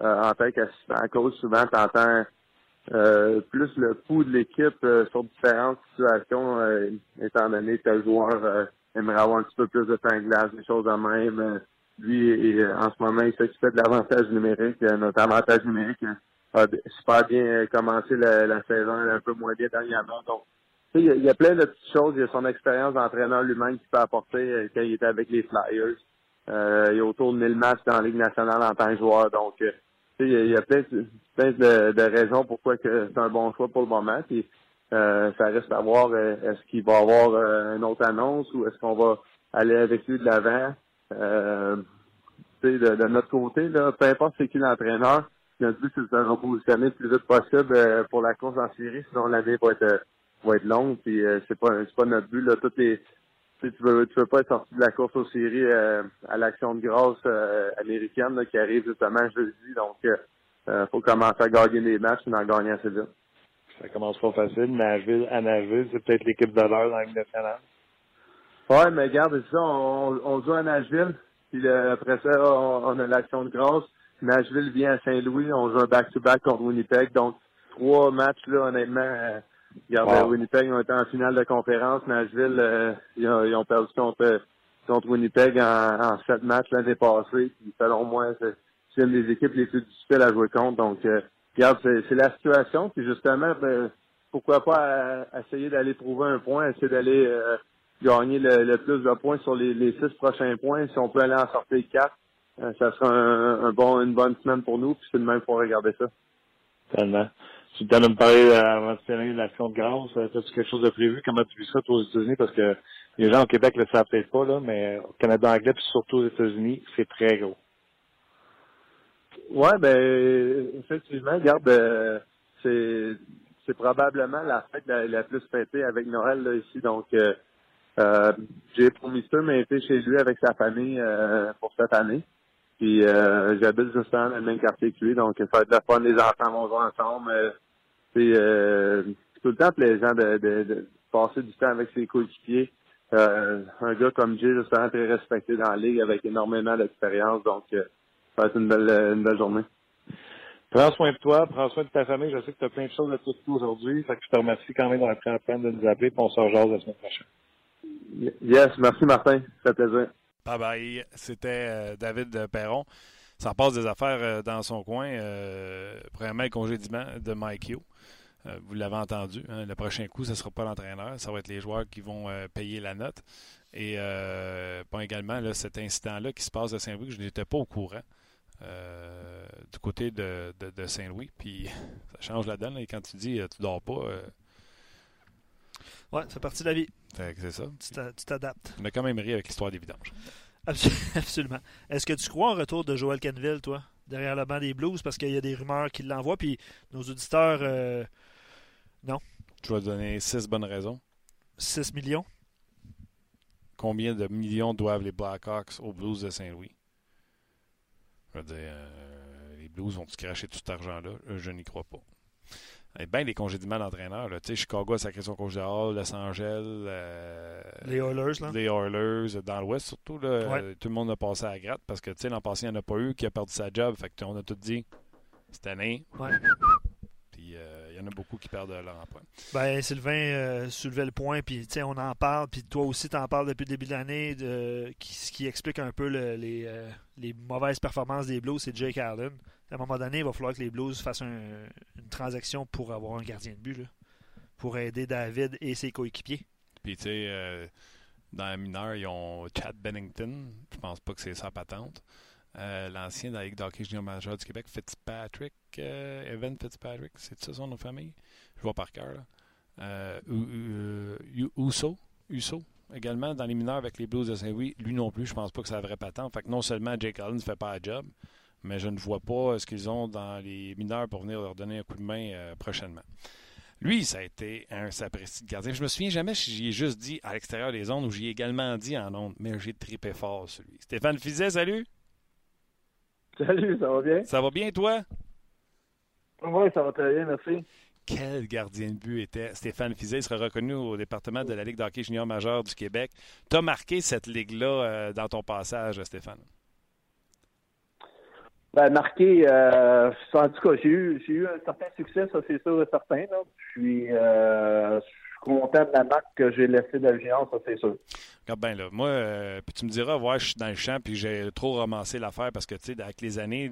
Euh, en tant qu'assistant cause, souvent, tu euh, plus le pouls de l'équipe euh, sur différentes situations, étant donné que le joueur aimerait avoir un petit peu plus de temps glace, des choses de même. lui, en ce moment, il s'occupait de l'avantage numérique. notre avantage numérique a super bien commencé la, saison, un peu moins bien dernièrement. Donc, il y, a, il y a plein de petites choses. Il y a son expérience d'entraîneur lui-même qui peut apporter quand il était avec les Flyers. il y a autour de 1000 matchs dans la Ligue nationale en tant que joueur. Donc, il y, a plein, plein de, raisons pourquoi c'est un bon choix pour le moment. Puis, euh, ça reste à voir euh, est-ce qu'il va avoir euh, une autre annonce ou est-ce qu'on va aller avec lui de l'avant. Euh, de, de notre côté, là, peu importe c'est qui l'entraîneur, notre but c'est de se repositionner le plus vite possible pour la course en série, sinon l'année va être va être longue. Puis c'est pas c'est pas notre but. Là, toutes les tu veux tu veux pas être sorti de la course aux séries euh, à l'action de grâce euh, américaine qui arrive justement jeudi. Donc il euh, faut commencer à gagner des matchs et en gagner assez vite. Ça commence pas facile. Nashville à Nashville, c'est peut-être l'équipe de l'heure dans Ligue nationale. Ouais, mais regarde, ça, on, on joue à Nashville, puis après ça, on, a l'action de grâce. Nashville vient à Saint-Louis, on joue un back-to-back contre Winnipeg. Donc, trois matchs, là, honnêtement, Regarde, Winnipeg ont été en finale de conférence. Nashville, euh, ils, ont, perdu contre, contre Winnipeg en, en sept matchs l'année passée. Puis, selon moi, c'est une des équipes les plus difficiles à jouer contre. Donc, euh, regarde, c'est la situation. Puis justement, ben, pourquoi pas essayer d'aller trouver un point, essayer d'aller euh, gagner le, plus de points sur les, les, six prochains points. Si on peut aller en sortir quatre, ça sera un, bon, une bonne semaine pour nous. Puis c'est de même pour regarder ça. Tellement. Tu viens de me parler euh, avant de finir l'action de grâce. Euh, as-tu quelque chose de prévu? Comment tu vis ça, aux États-Unis? Parce que les gens au Québec ne le savent pas, là, mais au Canada anglais, puis surtout aux États-Unis, c'est très gros. Ouais, ben, effectivement, regarde, euh, c'est, probablement la fête la, plus fêtée avec Noël, ici. Donc, euh, j'ai promis ça, mais été chez lui avec sa famille pour cette année. Puis j'habite justement dans le même quartier que lui, donc ça va être la fun, les enfants vont jouer ensemble. Euh, c'est tout le temps plaisant de, de, de, passer du temps avec ses coéquipiers. Euh, un gars comme Jay, justement, très respecté dans la ligue avec énormément d'expérience. Donc, euh, ça va être une belle, une belle journée. Prends soin de toi, prends soin de ta famille. Je sais que tu as plein de choses à t'occuper aujourd'hui. Fait que je te remercie quand même d'avoir pris la peine de nous appeler. Puis on se la semaine prochaine. Yes, merci Martin. Ça fait plaisir. Bye bye. C'était David Perron. Ça passe des affaires dans son coin. premièrement, le congédiement de Mike Yo. Euh, vous l'avez entendu, hein, le prochain coup, ce ne sera pas l'entraîneur, ça va être les joueurs qui vont euh, payer la note. Et euh, également cet incident-là qui se passe à Saint-Louis, je n'étais pas au courant du côté de, Saint-Louis. Puis ça change la donne. et quand tu dis tu dors pas. ouais, c'est partie de la vie. C'est ça. Tu t'adaptes. On a quand même ri avec l'histoire des vidanges. Absolument. Est-ce que tu crois en retour de Joël Canville, toi, derrière le banc des Blues, parce qu'il y a des rumeurs qui l'envoient, puis nos auditeurs non. Tu vas donner six bonnes raisons. 6 millions? Combien de millions doivent les Blackhawks aux Blues de Saint-Louis? Je veux dire, euh, les Blues vont-ils cracher tout cet argent-là? Euh, je n'y crois pas. Et bien les congédiements d'entraîneurs. Tu sais, Chicago a sacré son coach de Los Angeles. Euh, les Oilers, là. Les Oilers, dans l'Ouest surtout. Là, Tout le monde a passé à la gratte parce que, tu sais, l'an passé, il n'y en a pas eu qui a perdu sa job. Fait que, on a tout dit, cette année, ouais il y en a beaucoup qui perdent leur emploi. Ben, Sylvain euh, soulevait le point, puis on en parle, puis toi aussi, tu en parles depuis le début de l'année, de, qui, ce qui explique un peu les, euh, les, mauvaises performances des Blues, c'est Jake Allen. À un moment donné, il va falloir que les Blues fassent une transaction pour avoir un gardien de but, pour aider David et ses coéquipiers. Puis, tu sais, euh, dans la mineure, ils ont Chad Bennington. Je pense pas que c'est sa patente. Euh, l'ancien dans la Ligue d'hockey junior majeur du Québec, Fitzpatrick, euh, Evan Fitzpatrick, c'est ça son nom de famille? Je vois par cœur. Uso, Uso, également dans les mineurs avec les Blues de Saint-Louis. Lui non plus, je pense pas que ça devrait pas tant. Fait que non seulement Jake Allen ne fait pas la job, mais je ne vois pas ce qu'ils ont dans les mineurs pour venir leur donner un coup de main euh, prochainement. Lui, ça a été un sapristi de gardien. Je me souviens jamais si j'y ai juste dit à l'extérieur des ondes ou j'y ai également dit en ondes, mais j'ai tripé fort celui. Stéphane Fizet, salut! Salut, ça va bien? Ça va bien, toi? Oui, ça va très bien, merci. Quel gardien de but était Stéphane Fizet? Il sera reconnu au département de la Ligue d'hockey junior majeur du Québec. Tu as marqué cette ligue-là euh, dans ton passage, Stéphane? Ben, marqué, euh, en tout cas, j'ai eu, j'ai eu un certain succès, ça c'est sûr et certain. Suis, euh, je suis content de la marque que j'ai laissée de ça c'est sûr. Regarde bien, là. Moi, euh, puis tu me diras, ouais, je suis dans le champ, puis j'ai trop romancé l'affaire parce que, tu sais, avec les années,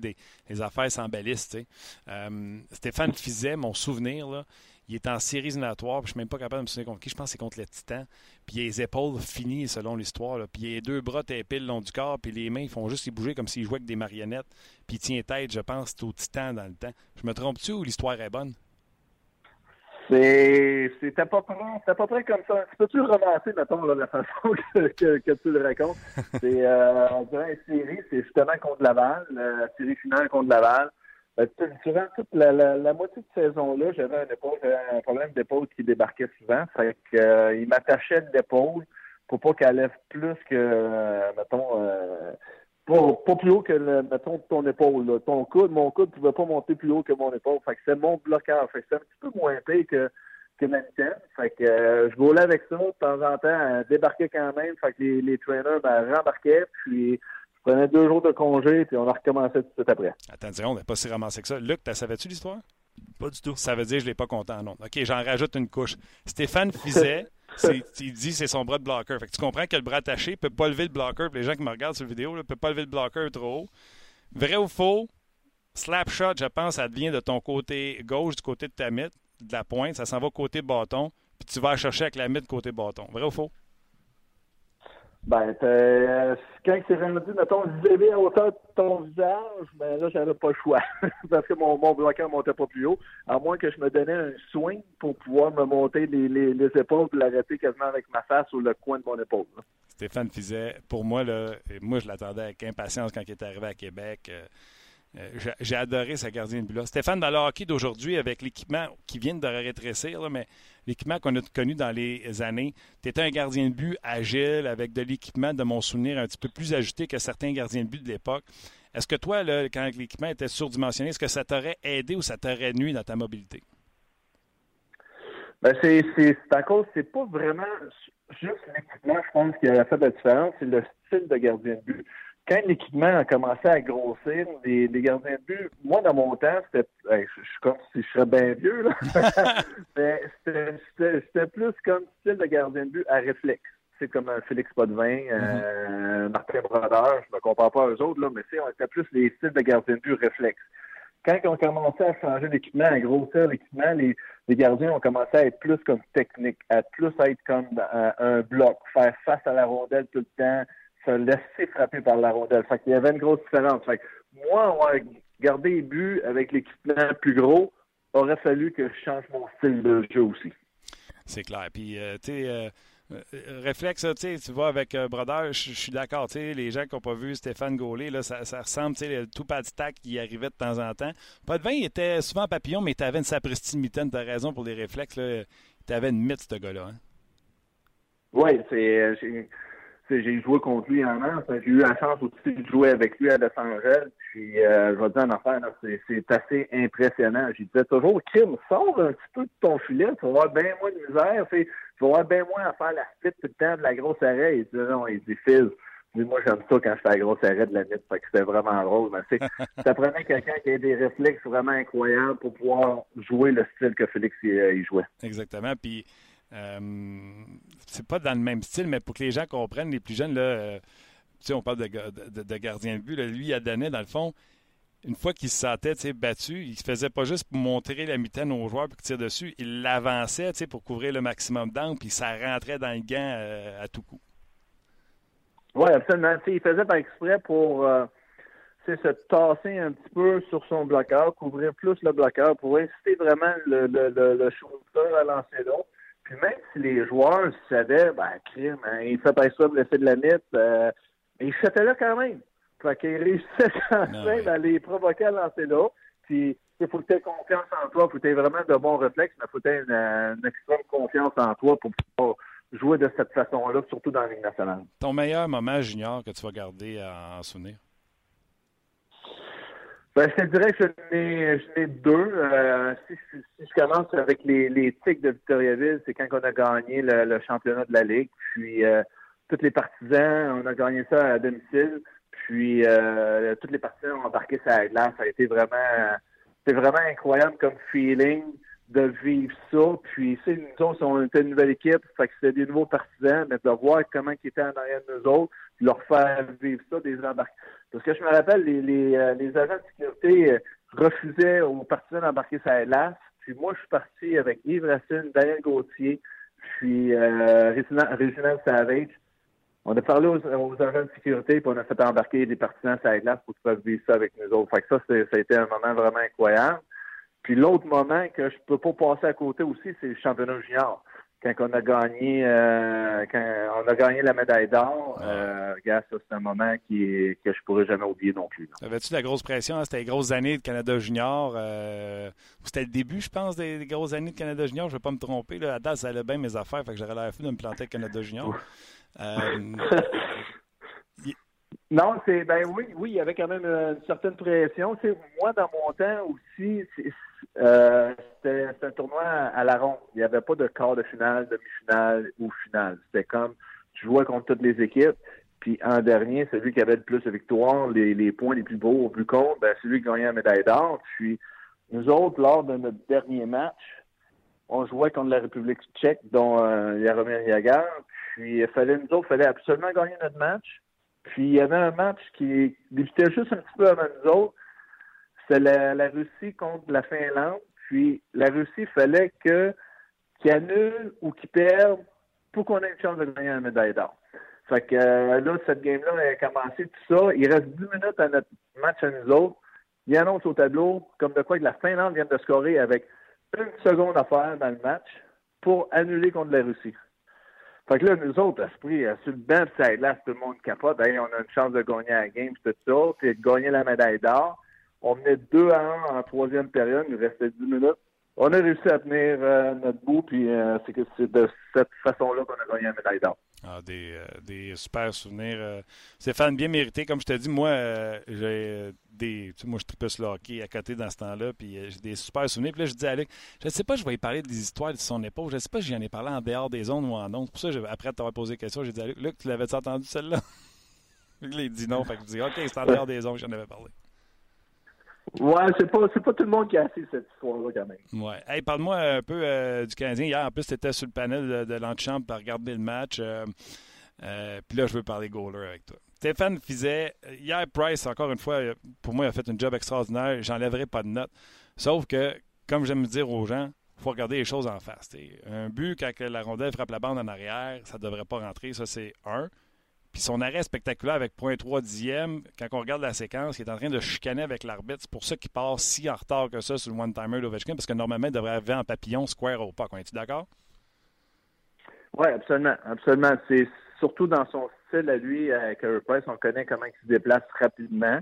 les affaires s'embellissent, tu sais. Euh, Stéphane Fizet, mon souvenir, là, il est en série éliminatoire, puis je suis même pas capable de me souvenir contre qui. Je pense que c'est contre les Titans. Puis il a les épaules finies selon l'histoire. Puis il a les deux bras tapés le long du corps, puis les mains ils font juste y bouger comme s'il jouait avec des marionnettes. Puis il tient tête, je pense, c'est au Titan dans le temps. Je me trompe-tu ou l'histoire est bonne? C'est, c'était pas près, c'était pas près comme ça. Tu peux-tu le romancer, mettons, là, la façon que, que, tu le racontes? C'est, euh, on dirait une série, c'est justement contre Laval, la série finale contre Laval. Euh, durant toute la, la, la, moitié de saison-là, j'avais un épaule, un problème d'épaule qui débarquait souvent. Fait que, euh, il m'attachait l'épaule pour pas qu'elle lève plus que, euh, mettons, euh, pas, plus haut que, le, mettons, ton épaule. Là. Ton coude, mon coude pouvait pas monter plus haut que mon épaule. Fait que c'est mon blocage. Fait que c'est un petit peu moins épais que, que ma Fait que euh, je volais avec ça. De temps en temps, débarquer quand même. Fait que les, les trainers me rembarquaient. Puis prenait deux jours de congé, puis on a recommencé tout de suite après. Attends, on n'est pas si ramassé que ça. Luc, savais-tu l'histoire? Pas du tout. Ça veut dire que je ne l'ai pas content, non. OK, j'en rajoute une couche. Stéphane Fizet, il dit c'est son bras de bloqueur. Fait que tu comprends que le bras attaché ne peut pas lever le bloqueur. Les gens qui me regardent sur la vidéo ne peuvent pas lever le bloqueur trop haut. Vrai ou faux? Slap shot, je pense, ça devient de ton côté gauche, du côté de ta mythe, de la pointe. Ça s'en va côté bâton. Puis tu vas chercher avec la mythe côté bâton. Vrai ou faux? Ben, euh, quand c'est rendu, mettons, levé à hauteur de ton visage, ben là, j'avais pas le choix. Parce que mon, mon bloqueur montait pas plus haut. À moins que je me donnais un swing pour pouvoir me monter les, les, les épaules et l'arrêter quasiment avec ma face ou le coin de mon épaule. Stéphane Fizet, pour moi, là, moi, je l'attendais avec impatience quand il est arrivé à Québec. Euh, j'ai adoré sa gardien de but là. Stéphane, dans le hockey d'aujourd'hui, avec l'équipement qui vient de rétrécir, mais l'équipement qu'on a connu dans les années, tu étais un gardien de but agile, avec de l'équipement, de mon souvenir, un petit peu plus ajouté que certains gardiens de but de l'époque. Est-ce que toi, là, quand l'équipement était surdimensionné, est-ce que ça t'aurait aidé ou ça t'aurait nuit dans ta mobilité? Ben c'est, c'est, à cause, c'est pas vraiment juste l'équipement, je pense, qui a fait la différence, c'est le style de gardien de but quand l'équipement a commencé à grossir, les, gardiens de but, moi, dans mon temps, c'était, je, suis comme si je serais bien vieux, là. Mais c'était, plus comme style de gardien de but à réflexe. C'est comme un Félix Potvin, euh, mm-hmm. Martin Brodeur, je me compare pas aux autres, là, mais c'est, on était plus les styles de gardien de but réflexe. Quand on commençait à changer l'équipement, à grossir l'équipement, les, les gardiens ont commencé à être plus comme technique, à plus être comme un bloc, faire face à la rondelle tout le temps, se laisser frapper par la rondelle. Fait qu'il y avait une grosse différence. Fait que moi, avoir gardé les buts avec l'équipement plus gros, aurait fallu que je change mon style de jeu aussi. C'est clair. Puis, euh, tu sais, euh, euh, réflexe, tu vois, avec euh, Brodeur, je suis d'accord. Les gens qui n'ont pas vu Stéphane Gaulet, là, ça, ça ressemble, le tout pas tac qui arrivait de temps en temps. Pas de vin, il était souvent papillon, mais tu avais une sapristi mitaine, tu as raison pour les réflexes. Tu avais une mythe, ce gars-là. Hein? Oui, c'est j'ai joué contre lui en an. J'ai eu la chance aussi de jouer avec lui à Los Angeles. Puis, euh, je vais dire en affaire, c'est assez impressionnant. J'ai disais toujours, Kim, sors un petit peu de ton filet, tu vas avoir bien moins de misère. Tu vas avoir bien moins à faire la split tout le temps de la grosse arrêt. Il dit non, il dit Fizz. moi, j'aime ça quand je fais la grosse arrêt de la nuit. Fait que c'était vraiment drôle. Mais ça prenait quelqu'un qui a des réflexes vraiment incroyables pour pouvoir jouer le style que Félix y, jouait. Exactement. Puis, euh, c'est pas dans le même style, mais pour que les gens comprennent, les plus jeunes, là, euh, on parle de, de, gardien de but, lui, il a donné, dans le fond, une fois qu'il se sentait battu, il ne faisait pas juste pour montrer la mitaine aux joueurs pour qu'ils dessus, il l'avançait pour couvrir le maximum d'angle, puis ça rentrait dans le gant euh, à tout coup. Oui, absolument. il faisait par exprès pour se tasser un petit peu sur son bloqueur, couvrir plus le bloqueur pour inciter vraiment le, le, le, à lancer l'autre. Puis même si les joueurs savaient, ben, crime, hein, il fait pas ça de laisser de la mythe, euh, mais il là quand même. Fait qu'il réussissait quand Non, même ouais. à les provoquer à lancer là. Puis, il faut que tu aies confiance en toi, faut que tu aies vraiment de bons réflexes, mais faut que tu aies une, une extrême confiance en toi pour pouvoir jouer de cette façon-là, surtout dans la Ligue nationale. Ton meilleur moment junior que tu vas garder en souvenir? Ben, je te dirais que je n'ai, je n'ai deux. Euh, si, si- je commence avec les, les tics de Victoriaville, c'est quand on a gagné le, le championnat de la Ligue. Puis, euh, tous les partisans, on a gagné ça à domicile. Puis, euh, tous les partisans ont embarqué sur la glace. Ça a été vraiment, c'était vraiment incroyable comme feeling de vivre ça. Puis, c'est nous autres, on était une nouvelle équipe. Fait que c'était des nouveaux partisans, mais de voir comment ils étaient en arrière de nous autres, leur faire vivre ça, des embarquer. Parce que je me rappelle, les, les, euh, agents de sécurité euh, refusaient aux partisans d'embarquer sa glace. Puis moi, je suis parti avec Yves Racine, Daniel Gauthier, puis euh, Réginald Savage. On a parlé aux, agents de sécurité, puis on a fait embarquer les partisans sur la glace pour qu'ils vivre ça avec nous autres. Fait que ça, ça a été un moment vraiment incroyable. Puis l'autre moment que je peux pas passer à côté aussi, c'est le championnat junior. Quand on a gagné euh, quand on a gagné la médaille d'or, euh, regarde, ça c'est un moment qui que je pourrais jamais oublier non plus. Avais-tu de la grosse pression? hein? C'était les grosses années de Canada Junior. euh, C'était le début, je pense, des, des grosses années de Canada Junior. Je ne vais pas me tromper. Là. À date, ça allait bien mes affaires. Fait que j'aurais l'air fou de me planter Canada Junior. Euh, Non, c'est ben oui, oui, il y avait quand même une certaine pression. Tu sais, moi, dans mon temps aussi, euh, c'était c'était un tournoi à la ronde. Il n'y avait pas de quart de finale, demi-finale ou finale. C'était comme tu jouais contre toutes les équipes. Puis en dernier, celui qui avait le plus de victoires, les, points les plus beaux au plus compte, ben, celui qui gagnait la médaille d'or. Puis nous autres, lors de notre dernier match, on jouait contre la République tchèque, dont euh, Jaromir. Puis il fallait, nous autres, il fallait absolument gagner notre match. Puis il y avait un match qui débutait juste un petit peu avant nous autres. C'était la, la Russie contre la Finlande. Puis la Russie, fallait que qu'il annule ou qu'il perde pour qu'on ait une chance de gagner la médaille d'or. Fait que euh, là, cette game-là a commencé tout ça. Il reste 10 minutes à notre match à nous autres. Il annonce au tableau comme de quoi que la Finlande vient de scorer avec une seconde à faire dans le match pour annuler contre la Russie. Fait que là, nous autres, esprit, euh, sur le banc, là, tout le monde capote. Hey, on a une chance de gagner la game, tout ça, puis de gagner la médaille d'or. On menait 2 à 1 en troisième période, il restait 10 minutes. On a réussi à tenir euh, notre bout, puis euh, c'est que c'est de cette façon-là qu'on a gagné la médaille d'or. ah, des, euh, super souvenirs. euh, Stéphane, bien mérité. Comme je te dis, moi, j'ai des. Tu sais, moi, je tripais sur le hockey à côté dans ce temps-là, puis j'ai des super souvenirs. Puis là, je dis à Luc, je ne sais pas, je vais y parler des histoires de son époque. Je ne sais pas si j'en ai parlé en dehors des zones ou en ondes. Pour ça, je- après t'avoir posé la question, j'ai dit à Luc, Luc, tu l'avais-tu entendu celle-là? Il dit non. Fait que je dis, OK, c'est en dehors des zones, j'en avais parlé. Ouais, c'est pas, c'est pas tout le monde qui a assez cette histoire-là, quand même. Ouais. Hey, parle-moi un peu euh, du Canadien. Hier, en plus, tu étais sur le panel de, de l'antichambre pour regarder le match. Euh, euh, Puis là, je veux parler goaler avec toi. Stéphane Fizet, hier, Price, encore une fois, pour moi, il a fait un job extraordinaire. J'enlèverai pas de note. Sauf que, comme j'aime dire aux gens, il faut regarder les choses en face. Un but, quand la rondelle frappe la bande en arrière, ça devrait pas rentrer. Ça, c'est un. Puis son arrêt spectaculaire avec 0.3 dixième, quand on regarde la séquence, il est en train de chicaner avec l'arbitre. C'est pour ça qu'il part si en retard que ça sur le one-timer d'Ovechkin, parce que normalement, il devrait arriver en papillon square au puck. On est-tu d'accord? Oui, absolument. Absolument. C'est surtout dans son style à lui, à Carey Price, on connaît comment il se déplace rapidement.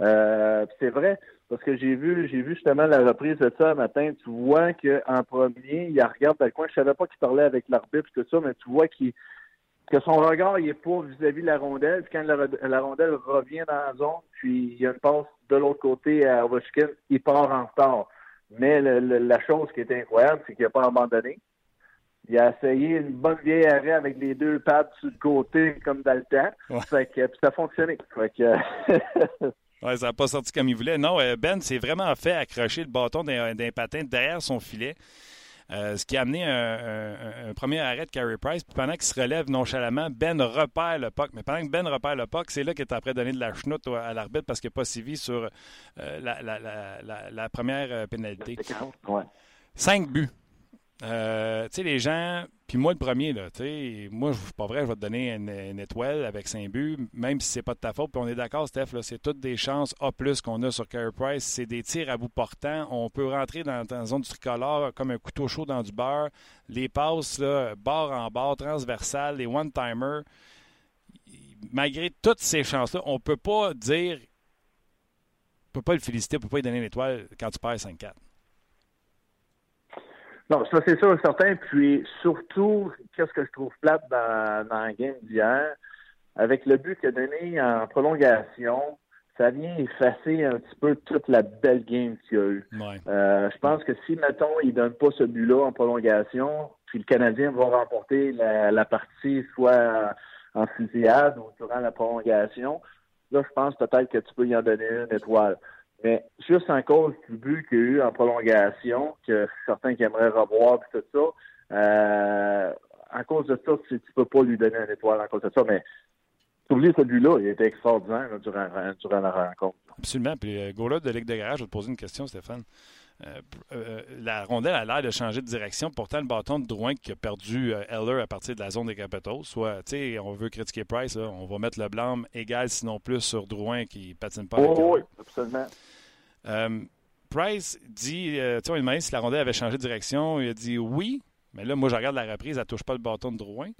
Euh, c'est vrai, parce que j'ai vu, j'ai vu justement la reprise de ça un matin. Tu vois qu'en premier, il regarde dans le coin. Je savais pas qu'il parlait avec l'arbitre tout ça, mais tu vois qu'il que son regard il est pas vis-à-vis de la rondelle. Puis quand la, la rondelle revient dans la zone, puis il y a une passe de l'autre côté à Ovechkin, il part en retard. Mais le- le- la chose qui est incroyable, c'est qu'il n'a pas abandonné. Il a essayé une bonne vieille arrêt avec les deux pattes sur le côté, comme dans le temps. Ouais. Fait que, puis ça a fonctionné. Fait que, Ouais, ça n'a pas sorti comme il voulait. Non, euh, Ben s'est vraiment fait accrocher le bâton d'un patin derrière son filet. Euh, ce qui a amené un, un- un premier arrêt de Carey Price. Puis pendant qu'il se relève nonchalamment, Ben repère le puck. Mais pendant que Ben repère le puck, c'est là qu'il est après de donner de la chenoute à l'arbitre parce qu'il n'a pas suivi sur euh, la, la- la- la- la première euh, pénalité. ouais. Cinq buts. Euh, tu sais, les gens, puis moi le premier, là, tu sais, moi, pas vrai, je vais te donner une, étoile avec cinq buts, même si c'est pas de ta faute. Puis on est d'accord, Steph, c'est toutes des chances A+, qu'on a sur Carey Price. C'est des tirs à bout portant. On peut rentrer dans, la zone du tricolore comme un couteau chaud dans du beurre. Les passes, là, barre en barre, transversales, les one-timers. malgré toutes ces chances-là, on peut pas dire. On peut pas le féliciter, on peut pas lui donner une étoile quand tu perds 5-4. Non, ça c'est sûr, certain. Puis surtout, qu'est-ce que je trouve plate dans, dans la game d'hier, avec le but qu'il a donné en prolongation, ça vient effacer un petit peu toute la belle game qu'il y a eu. Ouais. Euh, je pense que si, mettons, il donne pas ce but-là en prolongation, puis le Canadien va remporter la, la partie soit en fusillade ou durant la prolongation, là, je pense peut-être que tu peux y en donner une étoile. Mais juste en cause du but qu'il y a eu en prolongation, que certains qui aimeraient revoir, puis tout ça, euh, en cause de ça, tu, tu peux pas lui donner une étoile en cause de ça, mais oubliez ce but-là, il était extraordinaire là, durant, durant la rencontre. Absolument. Puis, euh, Gola de Ligue de Garage, je vais te poser une question, Stéphane. Euh, euh, la rondelle a l'air de changer de direction. Pourtant, le bâton de Drouin qui a perdu euh, Eller à partir de la zone des Capitals, soit, tu sais, on veut critiquer Price, là, on va mettre le blâme égal, sinon plus, sur Drouin qui patine pas avec Oh, oui, absolument. Euh, Price dit, euh, tu sais, on lui demandait si la rondelle avait changé de direction. Il a dit oui, mais là, moi, je regarde la reprise, elle touche pas le bâton de Drouin.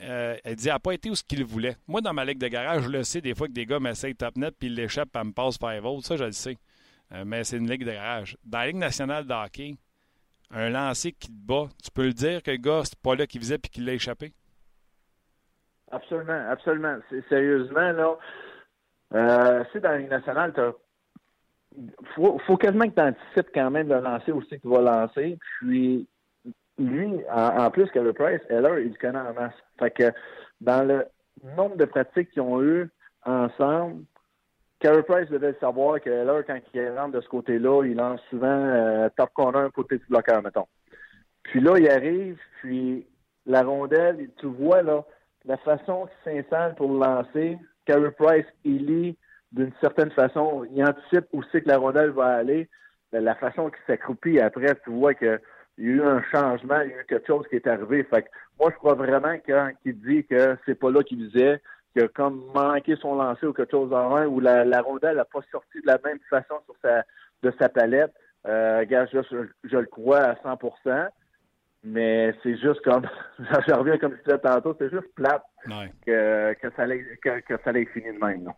Euh, elle dit, elle n'a pas été où ce qu'il voulait. Moi, dans ma ligue de garage, je le sais, des fois que des gars m'essayent top net puis ils l'échappent, elle me passe 5 volts. Ça, je le sais. Euh, mais c'est une ligue de garage. Dans la Ligue nationale de hockey, un lancer qui te bat, tu peux le dire que le gars, c'est pas là qu'il visait puis qu'il l'a échappé? Absolument, absolument. C'est- Sérieusement, là, euh, si dans la Ligue nationale, t'as faut, faut quasiment que tu anticipes quand même le lancer aussi que tu vas lancer. Puis, lui, en, plus que Price, Heller, il connaît en masse. Fait que dans le nombre de pratiques qu'ils ont eu ensemble, Carey Price devait savoir que Heller, quand il rentre de ce côté-là, il lance souvent euh, top corner côté du bloqueur, mettons. Puis là, il arrive, puis la rondelle, tu vois là, la façon qu'il s'installe pour le lancer, Carey Price, il lit d'une certaine façon, il anticipe où c'est que la rondelle va aller. La- La façon qu'il s'accroupit après, tu vois que il y a eu un changement, il y a eu quelque chose qui est arrivé. Fait que moi, je crois vraiment que quand il dit que c'est pas là qu'il visait, qu'il a comme manqué son lancer ou quelque chose en un, ou la, la rondelle n'a pas sorti de la même façon sur sa, de sa palette. Euh, gars, je, je le crois à 100% mais c'est juste comme, je reviens comme je disais tantôt, c'est juste plate Ouais. que, que ça allait, que, que ça allait fini de même. là.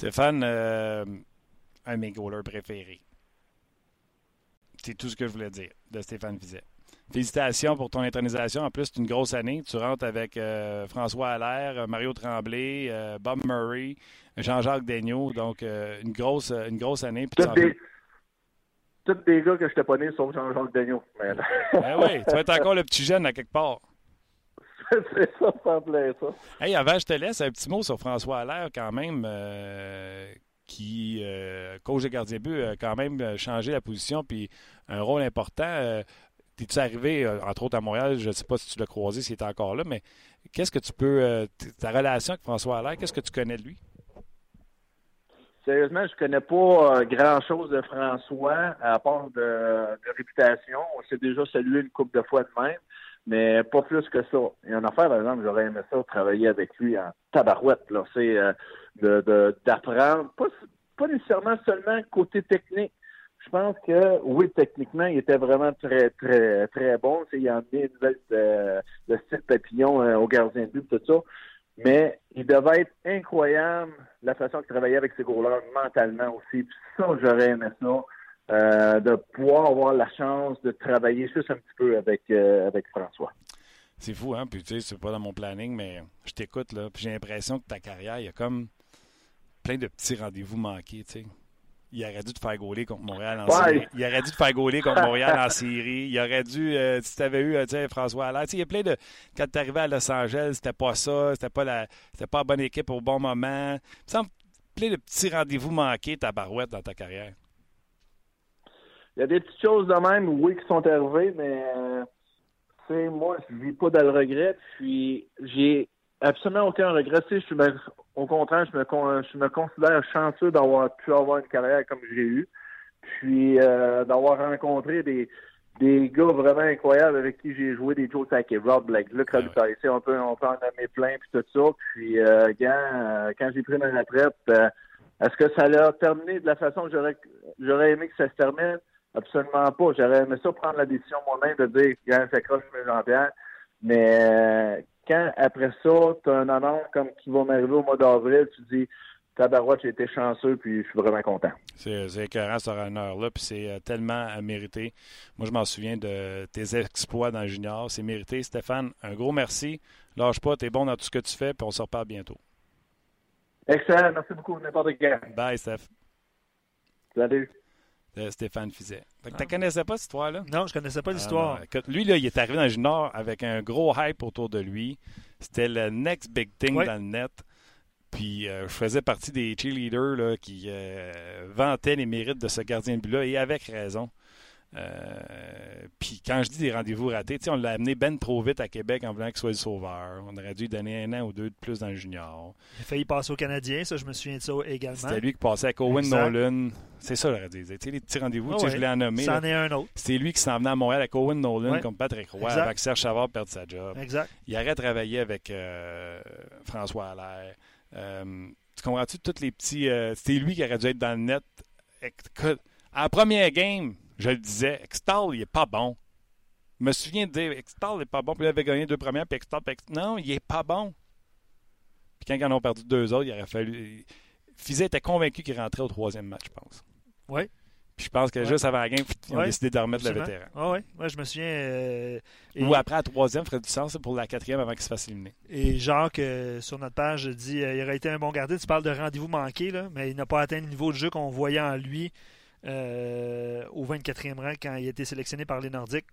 Stéphane, euh, un de mes goalers préférés. C'est tout ce que je voulais dire de Stéphane Vizet. Félicitations pour ton intronisation. En plus, c'est une grosse année. Tu rentres avec euh, François Allaire, Mario Tremblay, euh, Bob Murray, Jean-Jacques Daigneault. Donc, euh, une, grosse, une grosse année. Tous des, des gars que je t'ai pas né, sauf Jean-Jacques Daigneault. Ben oui, tu vas être encore le petit jeune à quelque part. c'est ça, ça me plaît, ça. Hey, avant, je te laisse un petit mot sur François Allaire, quand même, euh, qui, euh, coach de gardien de but, a quand même euh, changé la position, puis un rôle important. Euh, T'es-tu arrivé, euh, entre autres à Montréal, je ne sais pas si tu l'as croisé, s'il est encore là, mais qu'est-ce que tu peux, ta relation avec François Allaire, qu'est-ce que tu connais de lui? Sérieusement, je connais pas euh, grand-chose de François, à part de, de réputation. On s'est déjà salué une couple de fois de même, mais pas plus que ça. Et en affaire, par exemple, j'aurais aimé ça travailler avec lui en tabarouette. Là, c'est euh, de de- d'apprendre, pas, pas nécessairement seulement côté technique. Je pense que oui, techniquement, il était vraiment très, très, très bon. Il a emmené une nouvelle de, de style papillon euh, au gardien de but, tout ça. Mais il devait être incroyable la façon qu'il travaillait avec ses goalers mentalement aussi. Puis ça, j'aurais aimé ça. Euh, de pouvoir avoir la chance de travailler juste un petit peu avec, euh, avec François. C'est fou, hein? Puis tu sais, c'est pas dans mon planning, mais je t'écoute, là, puis j'ai l'impression que ta carrière, il y a comme plein de petits rendez-vous manqués, tu sais. Il aurait dû te faire gauler contre Montréal en Ouais. série. Il aurait dû te faire gauler contre Montréal en série. Il aurait dû, euh, si tu avais eu, tu sais, François Allaire. Tu sais, il y a plein de. Quand tu arrivé à Los Angeles, c'était pas ça, c'était pas la. C'était pas la bonne équipe au bon moment. Il me semble plein de petits rendez-vous manqués, ta barouette, dans ta carrière. Il y a des petites choses de même, oui, qui sont arrivées, mais euh, tu sais, moi, je vis pas dans le regret. Puis j'ai absolument aucun regret. Tu sais, je me- au contraire, je me, con- je me considère chanceux d'avoir pu avoir une carrière comme j'ai eu. Puis euh, d'avoir rencontré des, des gars vraiment incroyables avec qui j'ai joué des Joe Rob Blake, Luc Ah. Robitaille. Tu sais, on peut, on peut en nommer plein, puis tout ça. Puis euh, quand, euh, quand j'ai pris ma retraite, euh, est-ce que ça l'a terminé de la façon que j'aurais j'aurais aimé que ça se termine? Absolument pas. J'aurais aimé ça prendre la décision moi-même de dire, quand j'accroche mes Jean-Pierre. Mais euh, quand après ça, tu as un honneur comme qui va m'arriver au mois d'avril, tu dis Tabarouette, j'ai été chanceux, puis je suis vraiment content. C'est écœurant ce honneur-là, puis c'est euh, tellement mérité. Moi, je m'en souviens de tes exploits dans le junior. C'est mérité. Stéphane, un gros merci. Lâche pas, tu es bon dans tout ce que tu fais, puis on se reparle bientôt. Excellent, merci beaucoup, n'importe quand. Bye, Steph. Salut. Stéphane Fizet. Tu ne connaissais pas cette histoire-là? Non, je connaissais pas l'histoire. Ah, lui, là, il est arrivé dans le junior avec un gros hype autour de lui. C'était le next big thing dans le net. Puis euh, je faisais partie des cheerleaders là, qui euh, vantaient les mérites de ce gardien de but-là, et avec raison. Euh, puis quand je dis des rendez-vous ratés, on l'a amené ben trop vite à Québec en voulant qu'il soit le sauveur. On aurait dû lui donner un an ou deux de plus dans le junior. Il a failli passer au Canadien, ça, je me souviens de ça également. C'était lui qui passait avec Owen Nolan. C'est ça, j'aurais dit. sais, les petits rendez-vous, oh, je l'ai nommé. C'en est un autre. C'est lui qui s'en venait à Montréal avec Owen Nolan, comme Patrick Roy, avec Serge Chavard perdre sa job. Exact. Il aurait travaillé avec euh, François Allaire. Euh, tu comprends-tu tous les petits. Euh, c'était lui qui aurait dû être dans le net. En première game, je le disais, Extall, il est pas bon. Je me souviens de dire, Extall n'est pas bon. Puis il avait gagné deux premières, puis Extall, non, il est pas bon. Puis quand ils en ont perdu deux autres, il aurait fallu. Fizet était convaincu qu'il rentrait au troisième match, je pense. Oui. Puis je pense que juste avant la game, ils ont décidé de remettre le vétéran. Ah oui, ouais, je me souviens. Euh, Ou après la troisième, ferait du sens pour la quatrième avant qu'il se fasse éliminer. Et Jacques, euh, sur notre page, dit euh, il aurait été un bon gardien. Tu parles de rendez-vous manqué, là, mais il n'a pas atteint le niveau de jeu qu'on voyait en lui au 24e rang quand il a été sélectionné par les Nordiques.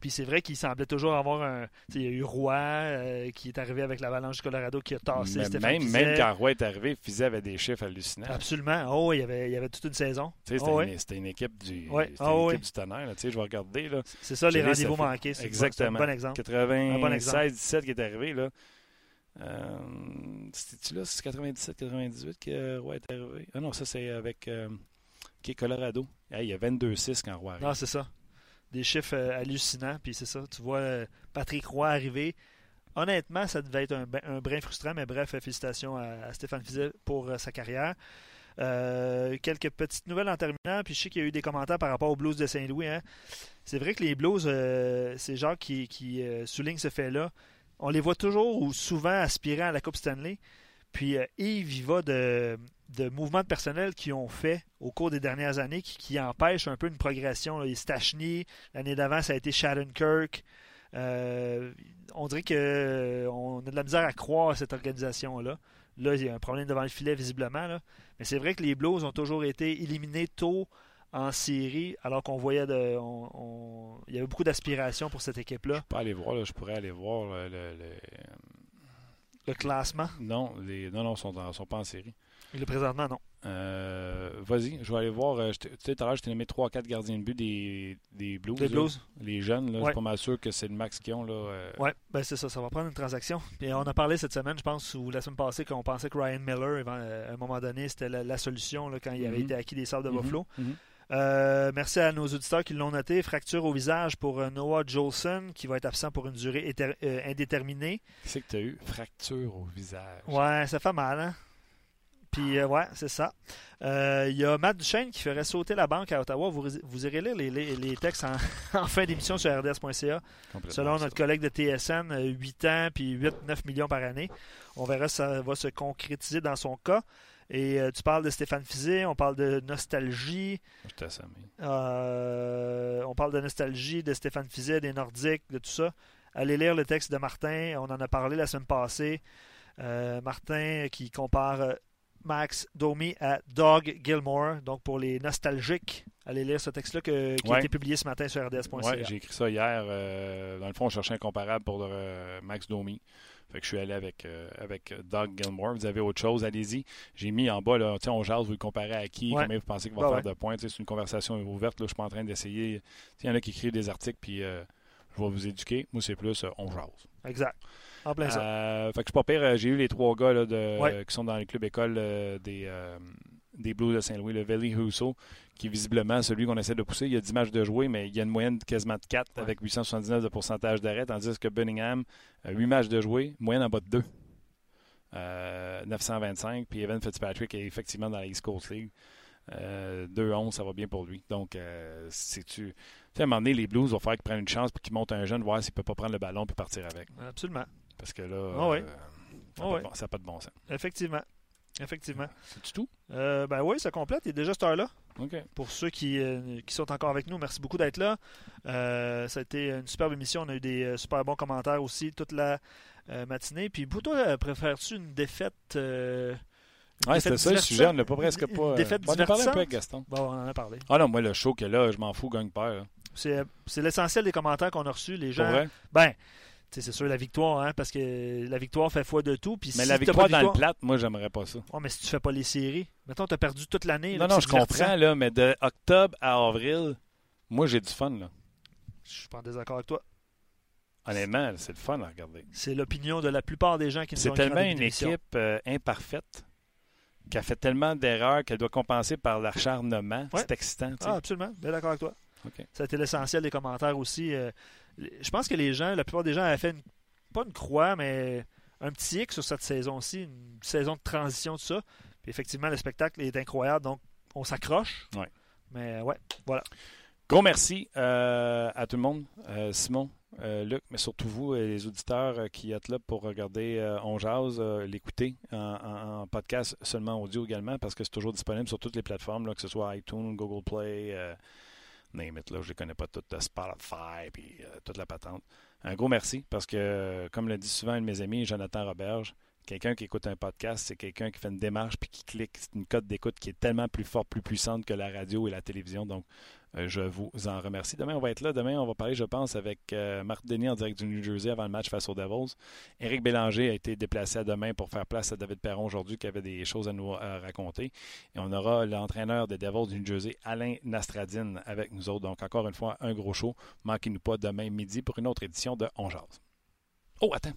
Puis c'est vrai qu'il semblait toujours avoir un. Il y a eu Roy euh, qui est arrivé avec l'Avalanche du Colorado qui a tassé Stéphane même, Même quand Roy est arrivé, Fizet avait des chiffres hallucinants. Absolument. Oh, il y avait, il y avait toute une saison. C'était oh, une, équipe du, ouais. oh, équipe du tonnerre. Je vais regarder. C'est ça, les rendez-vous manqués. Exactement. un bon exemple. 96-17 qui est arrivé. là. Euh, C'était-tu là, c'est 97-98 que Roy est arrivé? Ah non, ça c'est avec euh, est Colorado. il y a 22-6 quand Roy arrive. Non, c'est ça des chiffres euh, hallucinants. Puis c'est ça, tu vois euh, Patrick Roy arriver. Honnêtement, ça devait être un, brin frustrant, mais bref, félicitations à, Stéphane Fizet pour euh, sa carrière. quelques petites nouvelles en terminant, puis je sais qu'il y a eu des commentaires par rapport aux Blues de Saint-Louis. Hein. C'est vrai que les Blues, c'est Jacques qui, souligne ce fait-là. On les voit toujours ou souvent aspirer à la Coupe Stanley. Puis Yves, il va de, de mouvements de personnel qui ont fait au cours des dernières années qui, empêchent un peu une progression. Là. Stachny, l'année d'avant, ça a été Shattenkirk. Euh, on dirait qu'on euh, a de la misère à croire à cette organisation-là. Là, il y a un problème devant le filet, visiblement. Là. Mais c'est vrai que les Blues ont toujours été éliminés tôt en série, alors qu'on voyait de, il y avait beaucoup d'aspiration pour cette équipe-là. Je peux aller voir, je pourrais aller voir le, le, classement? Non, les, non, non, ils sont, sont pas en série. Le présentement, non. Euh, vas-y, je vais aller voir. Euh, tu sais, tout à l'heure, je t'ai nommé 3-4 gardiens de but des, des Blues. Des Blues. les jeunes, là, je suis pas mal sûr que c'est le max qu'ils ont. Là, euh. Oui, ben c'est ça. Ça va prendre une transaction. Et on a parlé cette semaine, je pense, ou la semaine passée, qu'on pensait que Ryan Miller, à un moment donné, c'était la, solution là, quand il avait mm-hmm. été acquis des Sables de mm-hmm. Buffalo. Mm-hmm. merci à nos auditeurs qui l'ont noté. Fracture au visage pour Noah Jolson, qui va être absent pour une durée indéterminée. Qu'est-ce que tu as eu? Fracture au visage. Ouais, ça fait mal, hein? Puis, euh, ouais, c'est ça. Il euh, y a Matt Duchesne qui ferait sauter la banque à Ottawa. Vous, vous irez lire les, textes en, fin d'émission sur rds.ca. Selon notre collègue de TSN, 8 euh, ans puis 8-9 millions par année. On verra si ça va se concrétiser dans son cas. Et tu parles de Stéphane Fizé, on parle de nostalgie. on parle de nostalgie de Stéphane Fizet, des Nordiques, de tout ça. Allez lire le texte de Martin, on en a parlé la semaine passée. Martin qui compare Max Domi à Doug Gilmore. Donc, pour les nostalgiques, allez lire ce texte-là qui a été publié ce matin sur rds.ca. Oui, j'ai écrit ça hier. Euh, dans le fond, on cherchait un comparable pour euh, Max Domi. Fait que je suis allé avec, euh, avec Doug Gilmore. Vous avez autre chose, allez-y. J'ai mis en bas, là, on jase, vous le comparez à qui, combien vous pensez qu'il va faire de points. C'est une conversation ouverte. Là, je suis pas en train d'essayer. Il y en a qui écrivent des articles, puis je vais vous éduquer. Moi, c'est plus on jase. Exact. En plein ça. Euh, fait que je suis pas pire. Euh, j'ai eu les trois gars là, de, qui sont dans les clubs écoles euh, des, des Blues de Saint-Louis, le Valley Husso, qui est visiblement celui qu'on essaie de pousser. Il y a 10 matchs de jouer, mais il y a une moyenne de quasiment de 4 avec 879 de pourcentage d'arrêt, tandis que Birmingham, 8 matchs de jouer, moyenne en bas de 2. 925, puis Evan Fitzpatrick est effectivement dans la East Coast League. 2-11, ça va bien pour lui. Donc, c'est-tu. à un moment donné, les Blues vont faire qu'ils prennent une chance pour qu'ils montent un jeune, voir s'il ne peut pas prendre le ballon puis partir avec. Absolument. Parce que là, Ah euh, ça n'a Ah pas, de bon- ça a pas de bon sens. Effectivement. Effectivement. C'est tout? Euh, ben oui, ça complète. Il est déjà cette heure-là. Pour ceux qui, euh, qui sont encore avec nous, merci beaucoup d'être là. Ça a été une superbe émission. On a eu des super bons commentaires aussi toute la matinée. Puis pour toi, préfères-tu une défaite Ouais, c'était ça le sujet. On n'a pas presque pas. défaite on en a parlé un peu avec? Gaston. Bon, on en a parlé. Ah non, moi, le show que là, je m'en fous, gagne-père. C'est c'est l'essentiel des commentaires qu'on a reçus. Les gens, ben, c'est sûr la victoire, hein, parce que la victoire fait foi de tout. Puis Mais si la t'as victoire dans le plate, moi, j'aimerais pas ça. Ouais, mais si tu fais pas les séries, mettons, tu as perdu toute l'année. là, Non, non, puis je comprends, là, mais de octobre à avril, moi, j'ai du fun, là. Je suis pas en désaccord avec toi. Honnêtement, c'est le fun à regarder. C'est l'opinion de la plupart des gens qui nous C'est tellement une équipe euh, imparfaite qui a fait tellement d'erreurs qu'elle doit compenser par l'acharnement. Ouais. C'est excitant. Ah, absolument. Bien d'accord avec toi. OK. Ça a été l'essentiel des commentaires aussi. Euh, Je pense que les gens, la plupart des gens avaient fait une- pas une croix, mais un petit X sur cette saison-ci, une saison de transition, tout ça. Puis effectivement, le spectacle est incroyable, donc on s'accroche. Ouais. Mais ouais, voilà. Gros merci euh, à tout le monde, euh, Simon, euh, Luc, mais surtout vous, euh, les auditeurs euh, qui êtes là pour regarder euh, On Jase, euh, l'écouter en, en- en podcast, seulement audio également, parce que c'est toujours disponible sur toutes les plateformes, là, que ce soit iTunes, Google Play, euh, name it, là, je les connais pas toutes, euh, Spotify, puis euh, toute la patente. Un gros merci, parce que, euh, comme le dit souvent un de mes amis, Jonathan Roberge, quelqu'un qui écoute un podcast, c'est quelqu'un qui fait une démarche puis qui clique. C'est une cote d'écoute qui est tellement plus forte, plus puissante que la radio et la télévision. Donc, je vous en remercie. Demain, on va être là. Demain, on va parler, je pense, avec euh, Marc Denis en direct du New Jersey avant le match face aux Devils. Éric Bélanger a été déplacé à demain pour faire place à David Perron aujourd'hui qui avait des choses à nous euh, raconter. Et on aura l'entraîneur des Devils du New Jersey, Alain Nastradine, avec nous autres. Donc, encore une fois, un gros show. Manquez-nous pas demain midi pour une autre édition de On Jase. Oh, attends.